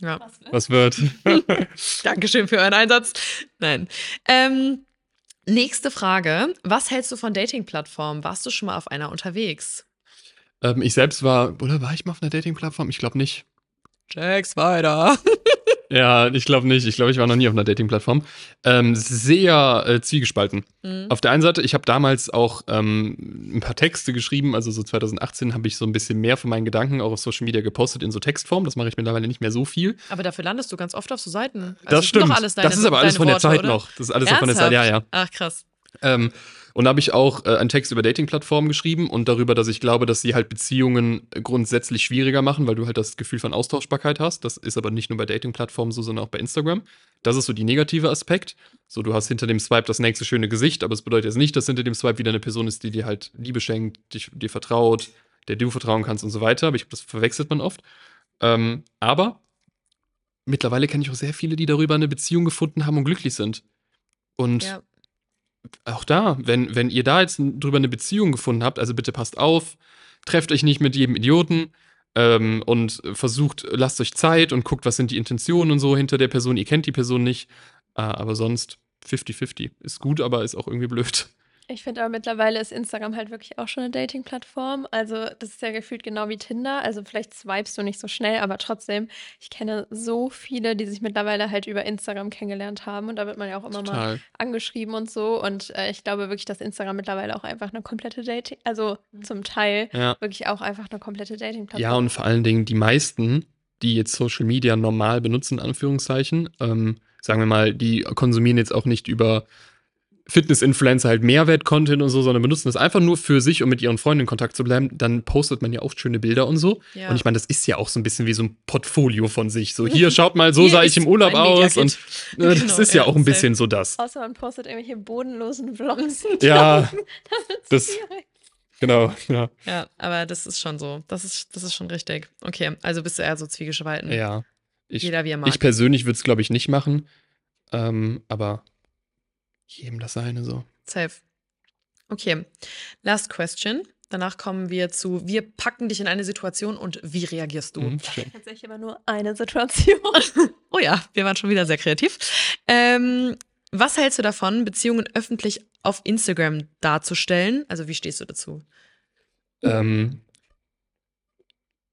Ja. Was wird? Was wird? [LAUGHS] [LAUGHS] Dankeschön für euren Einsatz. Nein. Ähm, nächste Frage. Was hältst du von Dating-Plattformen? Warst du schon mal auf einer unterwegs? Ähm, ich selbst war, oder war ich mal auf einer Dating-Plattform? Ich glaube nicht. Jax weiter. [LAUGHS] Ja, ich glaube nicht. Ich glaube, ich war noch nie auf einer Dating-Plattform. Ähm, sehr äh, zwiegespalten. Mhm. Auf der einen Seite, ich habe damals auch ähm, ein paar Texte geschrieben, also so 2018 habe ich so ein bisschen mehr von meinen Gedanken auch auf Social Media gepostet in so Textform. Das mache ich mittlerweile nicht mehr so viel. Aber dafür landest du ganz oft auf so Seiten. Also das stimmt. Alles deine, das ist aber alles von der Worte, Zeit oder? noch. Das ist alles von der Zeit, ja, ja. Ach, krass. Ähm, und da habe ich auch äh, einen Text über Dating-Plattformen geschrieben und darüber, dass ich glaube, dass sie halt Beziehungen grundsätzlich schwieriger machen, weil du halt das Gefühl von Austauschbarkeit hast. Das ist aber nicht nur bei Dating-Plattformen so, sondern auch bei Instagram. Das ist so die negative Aspekt. So, du hast hinter dem Swipe das nächste schöne Gesicht, aber es bedeutet jetzt nicht, dass hinter dem Swipe wieder eine Person ist, die dir halt Liebe schenkt, dich, dir vertraut, der du vertrauen kannst und so weiter. Aber ich, das verwechselt man oft. Ähm, aber mittlerweile kenne ich auch sehr viele, die darüber eine Beziehung gefunden haben und glücklich sind. Und Ja. Auch da, wenn, wenn ihr da jetzt drüber eine Beziehung gefunden habt, also bitte passt auf, trefft euch nicht mit jedem Idioten ähm, und versucht, lasst euch Zeit und guckt, was sind die Intentionen und so hinter der Person. Ihr kennt die Person nicht, äh, aber sonst 50-50. Ist gut, aber ist auch irgendwie blöd. Ich finde aber mittlerweile ist Instagram halt wirklich auch schon eine Dating-Plattform. Also das ist ja gefühlt genau wie Tinder. Also vielleicht swipest du nicht so schnell, aber trotzdem, ich kenne so viele, die sich mittlerweile halt über Instagram kennengelernt haben. Und da wird man ja auch immer mal Total. angeschrieben und so. Und äh, ich glaube wirklich, dass Instagram mittlerweile auch einfach eine komplette Dating, also zum Teil Ja. wirklich auch einfach eine komplette Dating-Plattform. Ja, und vor allen Dingen die meisten, die jetzt Social Media normal benutzen, in Anführungszeichen, ähm, sagen wir mal, die konsumieren jetzt auch nicht über Fitness-Influencer halt Mehrwert-Content und so, sondern benutzen das einfach nur für sich, um mit ihren Freunden in Kontakt zu bleiben. Dann postet man ja oft schöne Bilder und so. Ja. Und ich meine, das ist ja auch so ein bisschen wie so ein Portfolio von sich. So, hier, [LAUGHS] schaut mal, so sah ich im Urlaub aus. Und äh, das Genau, ist ja, ja, auch ein bisschen so das. Außer man postet irgendwelche bodenlosen Vlogs. Ja, [LAUGHS] das ist schwierig. genau. Ja. Ja, aber das ist schon so. Das ist, das ist schon richtig. Okay, also bist du eher so zwiegespalten. ja. Ich, Jeder wie er mag. ich persönlich würde es, glaube ich, nicht machen. Ähm, aber jedem das seine so. Safe. Okay, last question. Danach kommen wir zu, wir packen dich in eine Situation und wie reagierst du? Mhm. Tatsächlich aber nur eine Situation. [LAUGHS] Oh ja, wir waren schon wieder sehr kreativ. Ähm, was hältst du davon, Beziehungen öffentlich auf Instagram darzustellen? Also wie stehst du dazu? Ähm,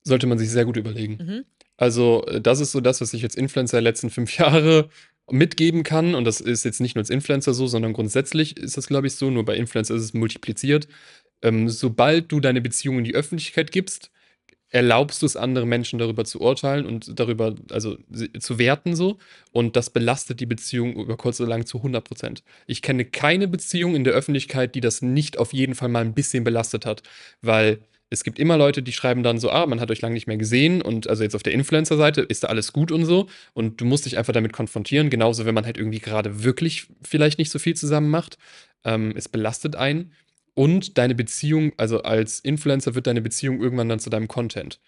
sollte man sich sehr gut überlegen. Mhm. Also, äh, das ist so das, was ich als Influencer der letzten fünf Jahre mitgeben kann. Und das ist jetzt nicht nur als Influencer so, sondern grundsätzlich ist das, glaube ich, so. Nur bei Influencer ist es multipliziert. Ähm, sobald du deine Beziehung in die Öffentlichkeit gibst, erlaubst du es anderen Menschen darüber zu urteilen und darüber, also zu werten so. Und das belastet die Beziehung über kurz oder lang zu 100 Prozent. Ich kenne keine Beziehung in der Öffentlichkeit, die das nicht auf jeden Fall mal ein bisschen belastet hat. Weil es gibt immer Leute, die schreiben dann so, ah, man hat euch lange nicht mehr gesehen und also jetzt auf der Influencer-Seite ist da alles gut und so und du musst dich einfach damit konfrontieren, genauso wenn man halt irgendwie gerade wirklich vielleicht nicht so viel zusammen macht. Ähm, es belastet einen und deine Beziehung, also als Influencer wird deine Beziehung irgendwann dann zu deinem Content.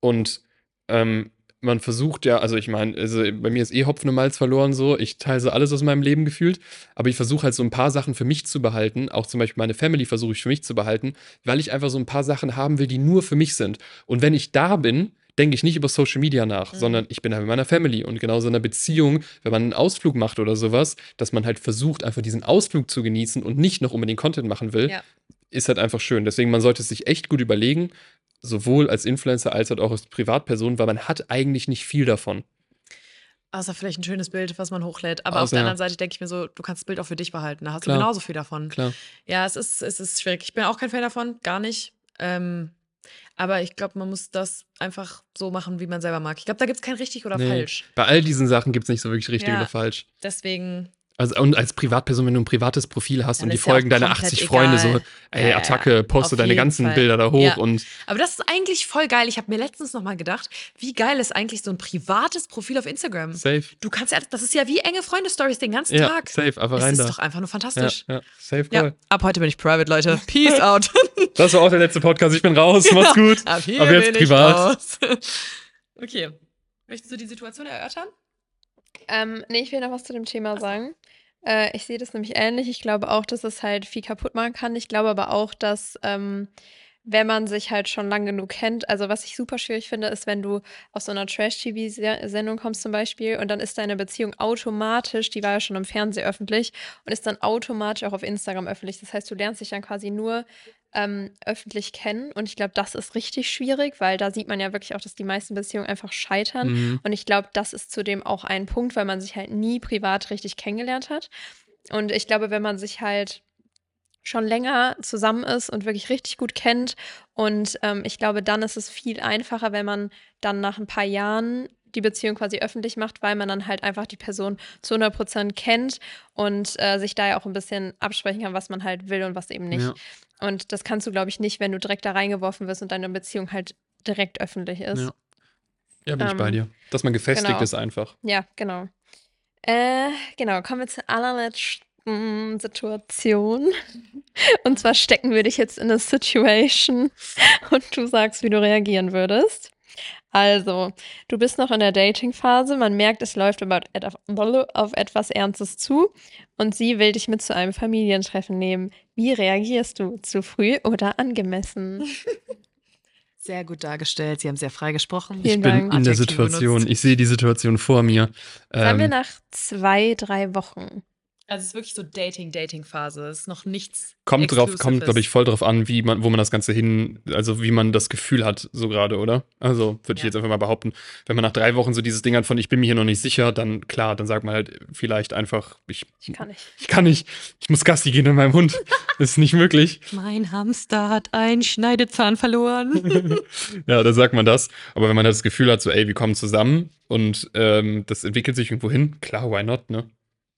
Und ähm, man versucht ja, also ich meine, also bei mir ist eh Hopfen und Malz verloren so, ich teile so alles aus meinem Leben gefühlt, aber ich versuche halt so ein paar Sachen für mich zu behalten, auch zum Beispiel meine Family versuche ich für mich zu behalten, weil ich einfach so ein paar Sachen haben will, die nur für mich sind. Und wenn ich da bin, denke ich nicht über Social Media nach, Mhm. sondern ich bin da mit meiner Family und genauso in einer Beziehung, wenn man einen Ausflug macht oder sowas, dass man halt versucht, einfach diesen Ausflug zu genießen und nicht noch unbedingt Content machen will, Ja. ist halt einfach schön. Deswegen, man sollte es sich echt gut überlegen, sowohl als Influencer als halt auch als Privatperson, weil man hat eigentlich nicht viel davon. Außer vielleicht ein schönes Bild, was man hochlädt. Aber auf Außer, der ja. anderen Seite denke ich mir so, du kannst das Bild auch für dich behalten. Da hast Klar. du genauso viel davon. Klar. Ja, es ist, es ist schwierig. Ich bin auch kein Fan davon, gar nicht. Ähm, aber ich glaube, man muss das einfach so machen, wie man selber mag. Ich glaube, da gibt es kein richtig oder Nee. falsch. Bei all diesen Sachen gibt es nicht so wirklich richtig Ja. oder falsch. Deswegen, Also, und als Privatperson, wenn du ein privates Profil hast Dann und die ist ja folgen deine komplett 80 Freunde so, ey, Ja, Attacke, poste deine ganzen Fall. Bilder da hoch Ja. und aber das ist eigentlich voll geil. Ich habe mir letztens noch mal gedacht, wie geil ist eigentlich so ein privates Profil auf Instagram? safe. Du kannst ja, das ist ja wie enge Freunde-Stories den ganzen Ja, Tag. safe, einfach rein ist da. doch einfach nur Ja, fantastisch. ja, safe Ja, voll. ab heute bin ich private, Leute. Peace [LAUGHS] out. Das war auch der letzte Podcast. Ich bin raus. [LAUGHS] Mach's gut. Ab hier Aber jetzt privat. raus. [LAUGHS] okay. Möchtest du die Situation erörtern? Ähm, nee, ich will noch was zu dem Thema sagen. Äh, ich sehe das nämlich ähnlich. Ich glaube auch, dass es halt viel kaputt machen kann. Ich glaube aber auch, dass ähm, wenn man sich halt schon lang genug kennt, also was ich super schwierig finde, ist, wenn du aus so einer Trash-TV-Sendung kommst zum Beispiel und dann ist deine Beziehung automatisch, die war ja schon im Fernsehen öffentlich und ist dann automatisch auch auf Instagram öffentlich. Das heißt, du lernst dich dann quasi nur ähm, öffentlich kennen. Und ich glaube, das ist richtig schwierig, weil da sieht man ja wirklich auch, dass die meisten Beziehungen einfach scheitern. Mhm. Und ich glaube, das ist zudem auch ein Punkt, weil man sich halt nie privat richtig kennengelernt hat. Und ich glaube, wenn man sich halt schon länger zusammen ist und wirklich richtig gut kennt. Und ähm, ich glaube, dann ist es viel einfacher, wenn man dann nach ein paar Jahren die Beziehung quasi öffentlich macht, weil man dann halt einfach die Person zu 100 Prozent kennt und äh, sich da ja auch ein bisschen absprechen kann, was man halt will und was eben nicht. Ja. Und das kannst du, glaube ich, nicht, wenn du direkt da reingeworfen wirst und deine Beziehung halt direkt öffentlich ist. Ja. Ja, bin ich Ähm, bei dir. Dass man gefestigt genau. ist einfach. Ja, genau. Äh, genau, kommen wir zur allerletzten Situation. [LAUGHS] Und zwar stecken wir dich jetzt in eine Situation [LAUGHS] und du sagst, wie du reagieren würdest. Also, du bist noch in der Dating-Phase, man merkt, es läuft auf etwas Ernstes zu und sie will dich mit zu einem Familientreffen nehmen. Wie reagierst du? Zu früh oder angemessen? [LAUGHS] Sehr gut dargestellt. Sie haben sehr frei gesprochen. Vielen ich bin Dank. in der Situation. Ich sehe die Situation vor mir. Sagen wir Ähm, nach zwei, drei Wochen. Also es ist wirklich so Dating-Dating-Phase. Es ist noch nichts. kommt drauf, kommt, glaube ich, voll drauf an, wie man, wo man das Ganze hin, also wie man das Gefühl hat, so gerade, oder? Also würde ich Ja. jetzt einfach mal behaupten, wenn man nach drei Wochen so dieses Ding hat von ich bin mir hier noch nicht sicher, dann klar, dann sagt man halt vielleicht einfach, ich, Ich kann nicht. ich kann nicht, ich muss Gassi gehen in meinem Hund. Das [LAUGHS] ist nicht möglich. Mein Hamster hat einen Schneidezahn verloren. [LAUGHS] ja, dann sagt man das. Aber wenn man das Gefühl hat, so, ey, wir kommen zusammen und ähm, das entwickelt sich irgendwo hin, klar, why not, ne?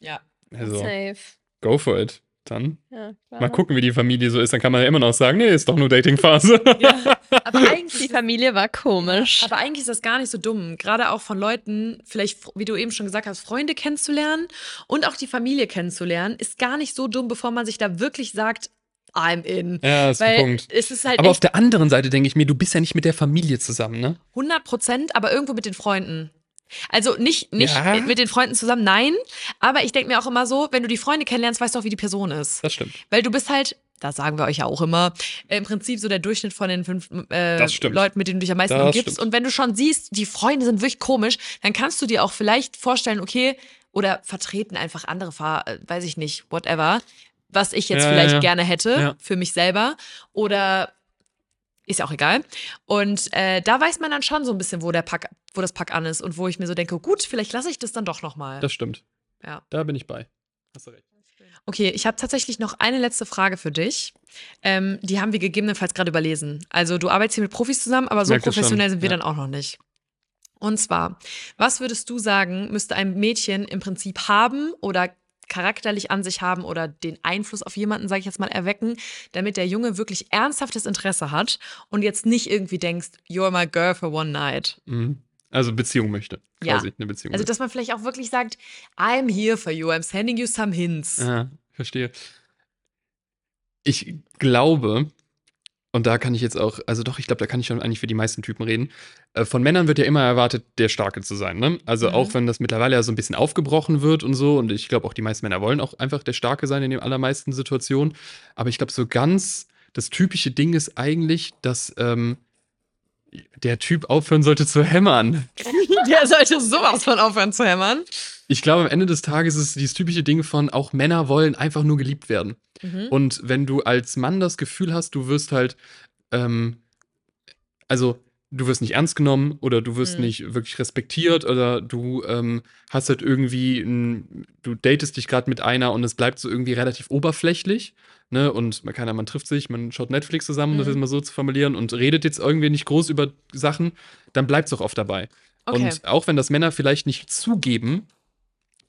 ja. Also, Safe. go for it. Dann Ja, mal gucken, wie die Familie so ist. Dann kann man ja immer noch sagen, nee, ist doch nur Datingphase. [LAUGHS] ja. Aber [LAUGHS] Die eigentlich. Familie war komisch. Aber eigentlich ist das gar nicht so dumm. Gerade auch von Leuten, vielleicht, wie du eben schon gesagt hast, Freunde kennenzulernen und auch die Familie kennenzulernen, ist gar nicht so dumm, bevor man sich da wirklich sagt, I'm in. ja, ist Weil ein Punkt. es ist halt Aber auf der anderen Seite denke ich mir, du bist ja nicht mit der Familie zusammen, ne? 100 Prozent, aber irgendwo mit den Freunden. Also nicht, nicht Ja. mit den Freunden zusammen, nein. Aber ich denke mir auch immer so, wenn du die Freunde kennenlernst, weißt du auch, wie die Person ist. Das stimmt. Weil du bist halt, das sagen wir euch ja auch immer, im Prinzip so der Durchschnitt von den fünf äh. Leuten, mit denen du dich am meisten Das umgibst. stimmt. Und wenn du schon siehst, die Freunde sind wirklich komisch, dann kannst du dir auch vielleicht vorstellen, okay, oder vertreten einfach andere, Fahr äh, weiß ich nicht, whatever, was ich jetzt Ja, vielleicht ja. gerne hätte für mich selber. Oder ist ja auch egal. Und äh, da weiß man dann schon so ein bisschen, wo der Pack, wo das Pack an ist und wo ich mir so denke, gut, vielleicht lasse ich das dann doch noch mal. Das stimmt. Ja. Da bin ich bei. Hast du recht. Okay, ich habe tatsächlich noch eine letzte Frage für dich. Ähm, die haben wir gegebenenfalls gerade überlesen. Also du arbeitest hier mit Profis zusammen, aber so professionell sind wir ja. dann auch noch nicht. Und zwar, was würdest du sagen, müsste ein Mädchen im Prinzip haben oder charakterlich an sich haben oder den Einfluss auf jemanden, sage ich jetzt mal, erwecken, damit der Junge wirklich ernsthaftes Interesse hat und jetzt nicht irgendwie denkst, you're my girl for one night. Mhm. Also Beziehung möchte. Ja. Quasi eine Beziehung. Also, dass man vielleicht auch wirklich sagt, I'm here for you, I'm sending you some hints. Ja, verstehe. Ich glaube, und da kann ich jetzt auch, also doch, ich glaube, da kann ich schon eigentlich für die meisten Typen reden. Äh, von Männern wird ja immer erwartet, der Starke zu sein. Ne? Also Mhm. auch wenn das mittlerweile ja so ein bisschen aufgebrochen wird und so, und ich glaube auch die meisten Männer wollen auch einfach der Starke sein in den allermeisten Situationen. Aber ich glaube, so ganz das typische Ding ist eigentlich, dass ähm, der Typ aufhören sollte zu hämmern. [LAUGHS] Der sollte sowas von aufhören zu hämmern. Ich glaube, am Ende des Tages ist es dieses typische Ding von, auch Männer wollen einfach nur geliebt werden. Mhm. Und wenn du als Mann das Gefühl hast, du wirst halt, ähm, also du wirst nicht ernst genommen oder du wirst Mhm. nicht wirklich respektiert oder du ähm, hast halt irgendwie, ein, du datest dich gerade mit einer und es bleibt so irgendwie relativ oberflächlich. Ne? Und man kann man trifft sich, man schaut Netflix zusammen, um das Mhm. jetzt mal so zu formulieren, und redet jetzt irgendwie nicht groß über Sachen, dann bleibt es auch oft dabei. Okay. Und auch wenn das Männer vielleicht nicht zugeben,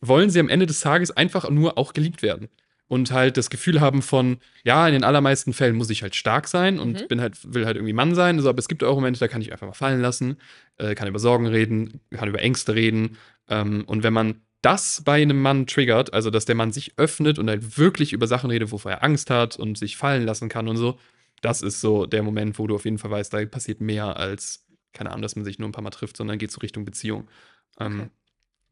wollen sie am Ende des Tages einfach nur auch geliebt werden. Und halt das Gefühl haben von, ja, in den allermeisten Fällen muss ich halt stark sein und Mhm. bin halt, will halt irgendwie Mann sein. Also, aber es gibt auch Momente, da kann ich einfach mal fallen lassen, äh, kann über Sorgen reden, kann über Ängste reden. Ähm, und wenn man das bei einem Mann triggert, also dass der Mann sich öffnet und halt wirklich über Sachen redet, wovor er Angst hat und sich fallen lassen kann und so, das ist so der Moment, wo du auf jeden Fall weißt, da passiert mehr als, keine Ahnung, dass man sich nur ein paar Mal trifft, sondern geht so Richtung Beziehung. Ähm, Okay.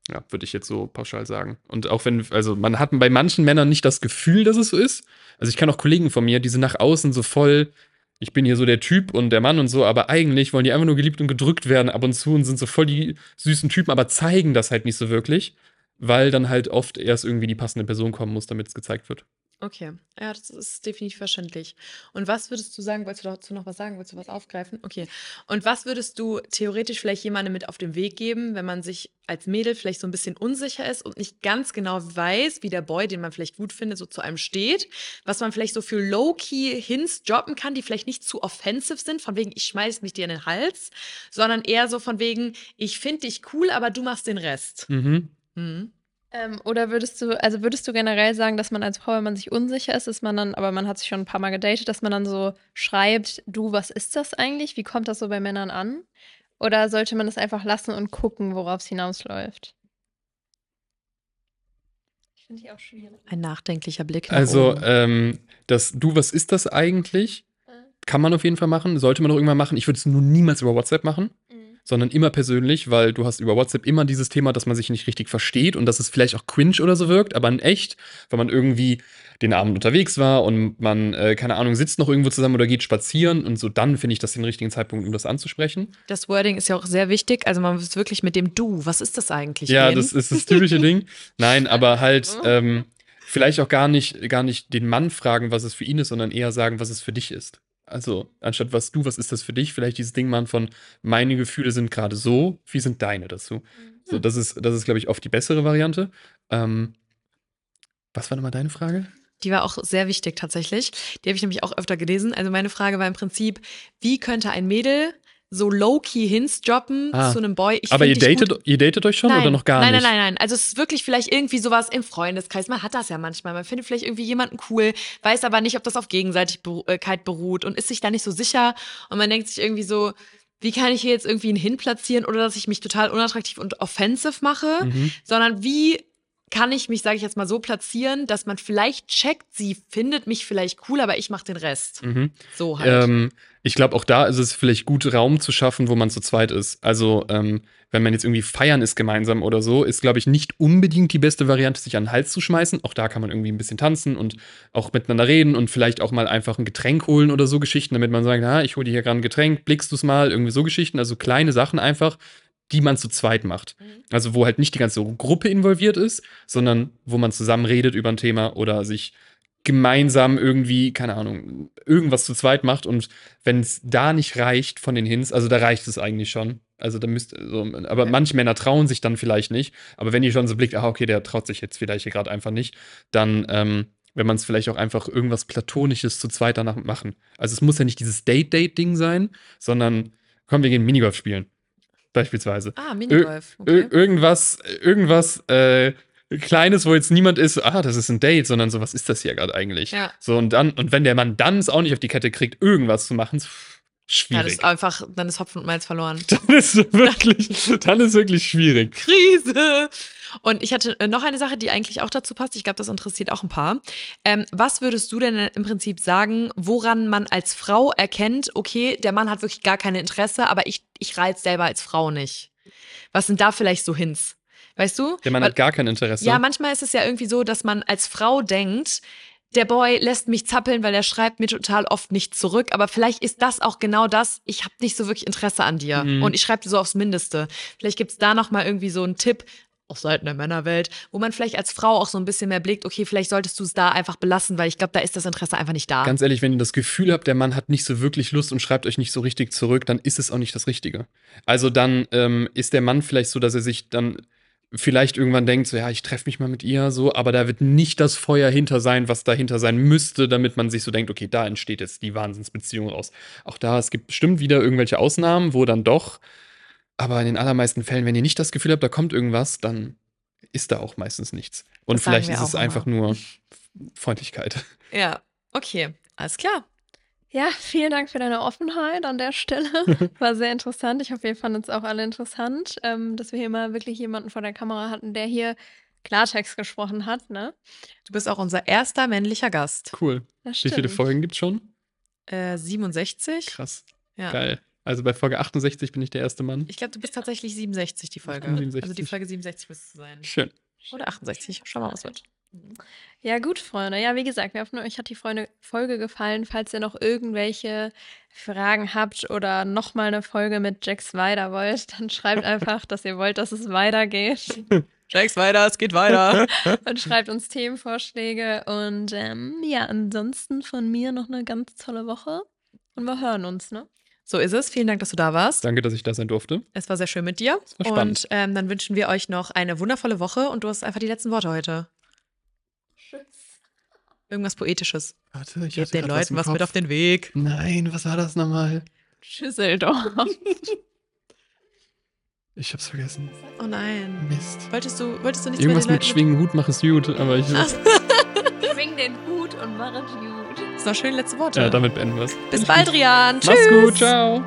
Ja, würde ich jetzt so pauschal sagen. Und auch wenn, also man hat bei manchen Männern nicht das Gefühl, dass es so ist. Also ich kann auch Kollegen von mir, die sind nach außen so voll, ich bin hier so der Typ und der Mann und so, aber eigentlich wollen die einfach nur geliebt und gedrückt werden ab und zu und sind so voll die süßen Typen, aber zeigen das halt nicht so wirklich, weil dann halt oft erst irgendwie die passende Person kommen muss, damit es gezeigt wird. Okay, ja, das ist definitiv verständlich. Und was würdest du sagen, wolltest du dazu noch was sagen? Wolltest du was aufgreifen? Okay. Und was würdest du theoretisch vielleicht jemandem mit auf den Weg geben, wenn man sich als Mädel vielleicht so ein bisschen unsicher ist und nicht ganz genau weiß, wie der Boy, den man vielleicht gut findet, so zu einem steht, was man vielleicht so für Low-Key-Hints droppen kann, die vielleicht nicht zu offensive sind, von wegen, ich schmeiß mich dir in den Hals, sondern eher so von wegen, ich finde dich cool, aber du machst den Rest. Mhm. Mhm. Ähm, oder würdest du, also würdest du generell sagen, dass man als Frau, wenn man sich unsicher ist, ist man dann, aber man hat sich schon ein paar Mal gedatet, dass man dann so schreibt, du, was ist das eigentlich? Wie kommt das so bei Männern an? Oder sollte man das einfach lassen und gucken, worauf es hinausläuft? Ich finde die auch schwierig. Ein nachdenklicher Blick. Nach Also, oben. ähm, das Du, was ist das eigentlich? Kann man auf jeden Fall machen, sollte man auch irgendwann machen. Ich würde es nur niemals über WhatsApp machen, sondern immer persönlich, weil du hast über WhatsApp immer dieses Thema, dass man sich nicht richtig versteht und dass es vielleicht auch cringe oder so wirkt, aber in echt, wenn man irgendwie den Abend unterwegs war und man, äh, keine Ahnung, sitzt noch irgendwo zusammen oder geht spazieren und so, dann finde ich das den richtigen Zeitpunkt, um das anzusprechen. Das Wording ist ja auch sehr wichtig. Also man muss wirklich mit dem Du, was ist das eigentlich? Ja, gehen. das ist das typische Ding. [LAUGHS] Nein, aber halt ähm, vielleicht auch gar nicht, gar nicht den Mann fragen, was es für ihn ist, sondern eher sagen, was es für dich ist. Also, anstatt was du, was ist das für dich, vielleicht dieses Ding machen von, meine Gefühle sind gerade so, wie sind deine dazu? So, das ist, das ist, glaube ich, oft die bessere Variante. Ähm, was war nochmal deine Frage? Die war auch sehr wichtig tatsächlich. Die habe ich nämlich auch öfter gelesen. Also meine Frage war im Prinzip, wie könnte ein Mädel so low-key Hints droppen Ah. zu einem Boy? Ich Aber ihr datet, gut. ihr datet euch schon nein, oder noch gar nein, nicht? Nein, nein, nein. Also es ist wirklich vielleicht irgendwie sowas im Freundeskreis. Man hat das ja manchmal. Man findet vielleicht irgendwie jemanden cool, weiß aber nicht, ob das auf Gegenseitigkeit beruht und ist sich da nicht so sicher. Und man denkt sich irgendwie so, wie kann ich hier jetzt irgendwie einen Hin platzieren oder dass ich mich total unattraktiv und offensive mache, Mhm. sondern wie kann ich mich, sage ich jetzt mal, so platzieren, dass man vielleicht checkt, sie findet mich vielleicht cool, aber ich mache den Rest. Mhm. So halt. Ähm, ich glaube, auch da ist es vielleicht gut, Raum zu schaffen, wo man zu zweit ist. Also, ähm, wenn man jetzt irgendwie feiern ist gemeinsam oder so, ist, glaube ich, nicht unbedingt die beste Variante, sich an den Hals zu schmeißen. Auch da kann man irgendwie ein bisschen tanzen und auch miteinander reden und vielleicht auch mal einfach ein Getränk holen oder so Geschichten, damit man sagt, ah, ich hole dir hier gerade ein Getränk, blickst du es mal, irgendwie so Geschichten. Also kleine Sachen einfach, die man zu zweit macht. Also, wo halt nicht die ganze Gruppe involviert ist, sondern wo man zusammen redet über ein Thema oder sich gemeinsam irgendwie, keine Ahnung, irgendwas zu zweit macht und wenn es da nicht reicht von den Hints, also da reicht es eigentlich schon. Also da müsst so, aber manche Männer trauen sich dann vielleicht nicht. Aber wenn ihr schon so blickt, ah, okay, der traut sich jetzt vielleicht hier gerade einfach nicht, dann, ähm, wenn man es vielleicht auch einfach irgendwas Platonisches zu zweit danach machen. Also es muss ja nicht dieses Date-Date-Ding sein, sondern komm, wir gehen Minigolf spielen. Beispielsweise. ah, Minigolf. Ir Okay. irgendwas, irgendwas äh, Kleines, wo jetzt niemand ist, ah, das ist ein Date, sondern so, was ist das hier gerade eigentlich? Ja. So, und dann, und wenn der Mann dann es auch nicht auf die Kette kriegt, irgendwas zu machen, pff, Ja, das schwierig. ist einfach, dann ist Hopfen und Malz verloren. [LAUGHS] dann ist wirklich, dann ist wirklich schwierig. Krise. Und ich hatte äh, noch eine Sache, die eigentlich auch dazu passt. Ich glaube, das interessiert auch ein paar. Ähm, was würdest du denn im Prinzip sagen, woran man als Frau erkennt, okay, der Mann hat wirklich gar kein Interesse, aber ich, ich reiz selber als Frau nicht? Was sind da vielleicht so Hints? Weißt du? Der Mann Weil- hat gar kein Interesse. ja, manchmal ist es ja irgendwie so, dass man als Frau denkt, der Boy lässt mich zappeln, weil er schreibt mir total oft nicht zurück. Aber vielleicht ist das auch genau das. Ich habe nicht so wirklich Interesse an dir Mhm. und ich schreibe dir so aufs Mindeste. Vielleicht gibt's da noch mal irgendwie so einen Tipp auf Seiten der Männerwelt, wo man vielleicht als Frau auch so ein bisschen mehr blickt. Okay, vielleicht solltest du es da einfach belassen, weil ich glaube, da ist das Interesse einfach nicht da. Ganz ehrlich, wenn ihr das Gefühl habt, der Mann hat nicht so wirklich Lust und schreibt euch nicht so richtig zurück, dann ist es auch nicht das Richtige. Also dann ähm, ist der Mann vielleicht so, dass er sich dann vielleicht irgendwann denkt, so ja, ich treffe mich mal mit ihr, so, aber da wird nicht das Feuer hinter sein, was dahinter sein müsste, damit man sich so denkt, okay, da entsteht jetzt die Wahnsinnsbeziehung raus. Auch da, es gibt bestimmt wieder irgendwelche Ausnahmen, wo dann doch, aber in den allermeisten Fällen, wenn ihr nicht das Gefühl habt, da kommt irgendwas, dann ist da auch meistens nichts. Und Das vielleicht ist es einfach nur Freundlichkeit. Ja, okay, alles klar. Ja, vielen Dank für deine Offenheit an der Stelle. [LAUGHS] War sehr interessant. Ich hoffe, ihr fandet es auch alle interessant, ähm, dass wir hier mal wirklich jemanden vor der Kamera hatten, der hier Klartext gesprochen hat, ne? Du bist auch unser erster männlicher Gast. Cool. Das Wie viele. Folgen gibt's schon? Äh, 67? Krass. Ja. Geil. Also bei Folge 68 bin ich der erste Mann. Ich glaube, du bist tatsächlich 67, die Folge. 67. Also die Folge 67 müsste es sein. Schön. Oder 68. Schau mal, was wird. Ja, gut, Freunde. Ja, wie gesagt, wir hoffen, euch hat die Freunde Folge gefallen. Falls ihr noch irgendwelche Fragen habt oder nochmal eine Folge mit Jax weiter wollt, dann schreibt [LAUGHS] einfach, dass ihr wollt, dass es weitergeht. [LAUGHS] Jax weiter, es geht weiter. [LAUGHS] und schreibt uns Themenvorschläge. Und ähm, ja, ansonsten von mir noch eine ganz tolle Woche. Und wir hören uns, ne? So ist es. Vielen Dank, dass du da warst. Danke, dass ich da sein durfte. Es war sehr schön mit dir. war spannend. Und ähm, dann wünschen wir euch noch eine wundervolle Woche und du hast einfach die letzten Worte heute. Irgendwas Poetisches. Warte, ich Gib den Leuten was mit auf den Weg. Nein, was war das nochmal? Schüsseldorf. [LAUGHS] Ich hab's vergessen. Oh nein. Mist. Wolltest du, wolltest du nichts Irgendwas mit Schwingen, Hut, mach es gut, aber ich. [LAUGHS] Schwing den Hut und mach es gut. Das noch schöne letzte Worte. Ja, damit beenden wir's. Bis bald, Rian. Tschüss. Mach's gut, ciao.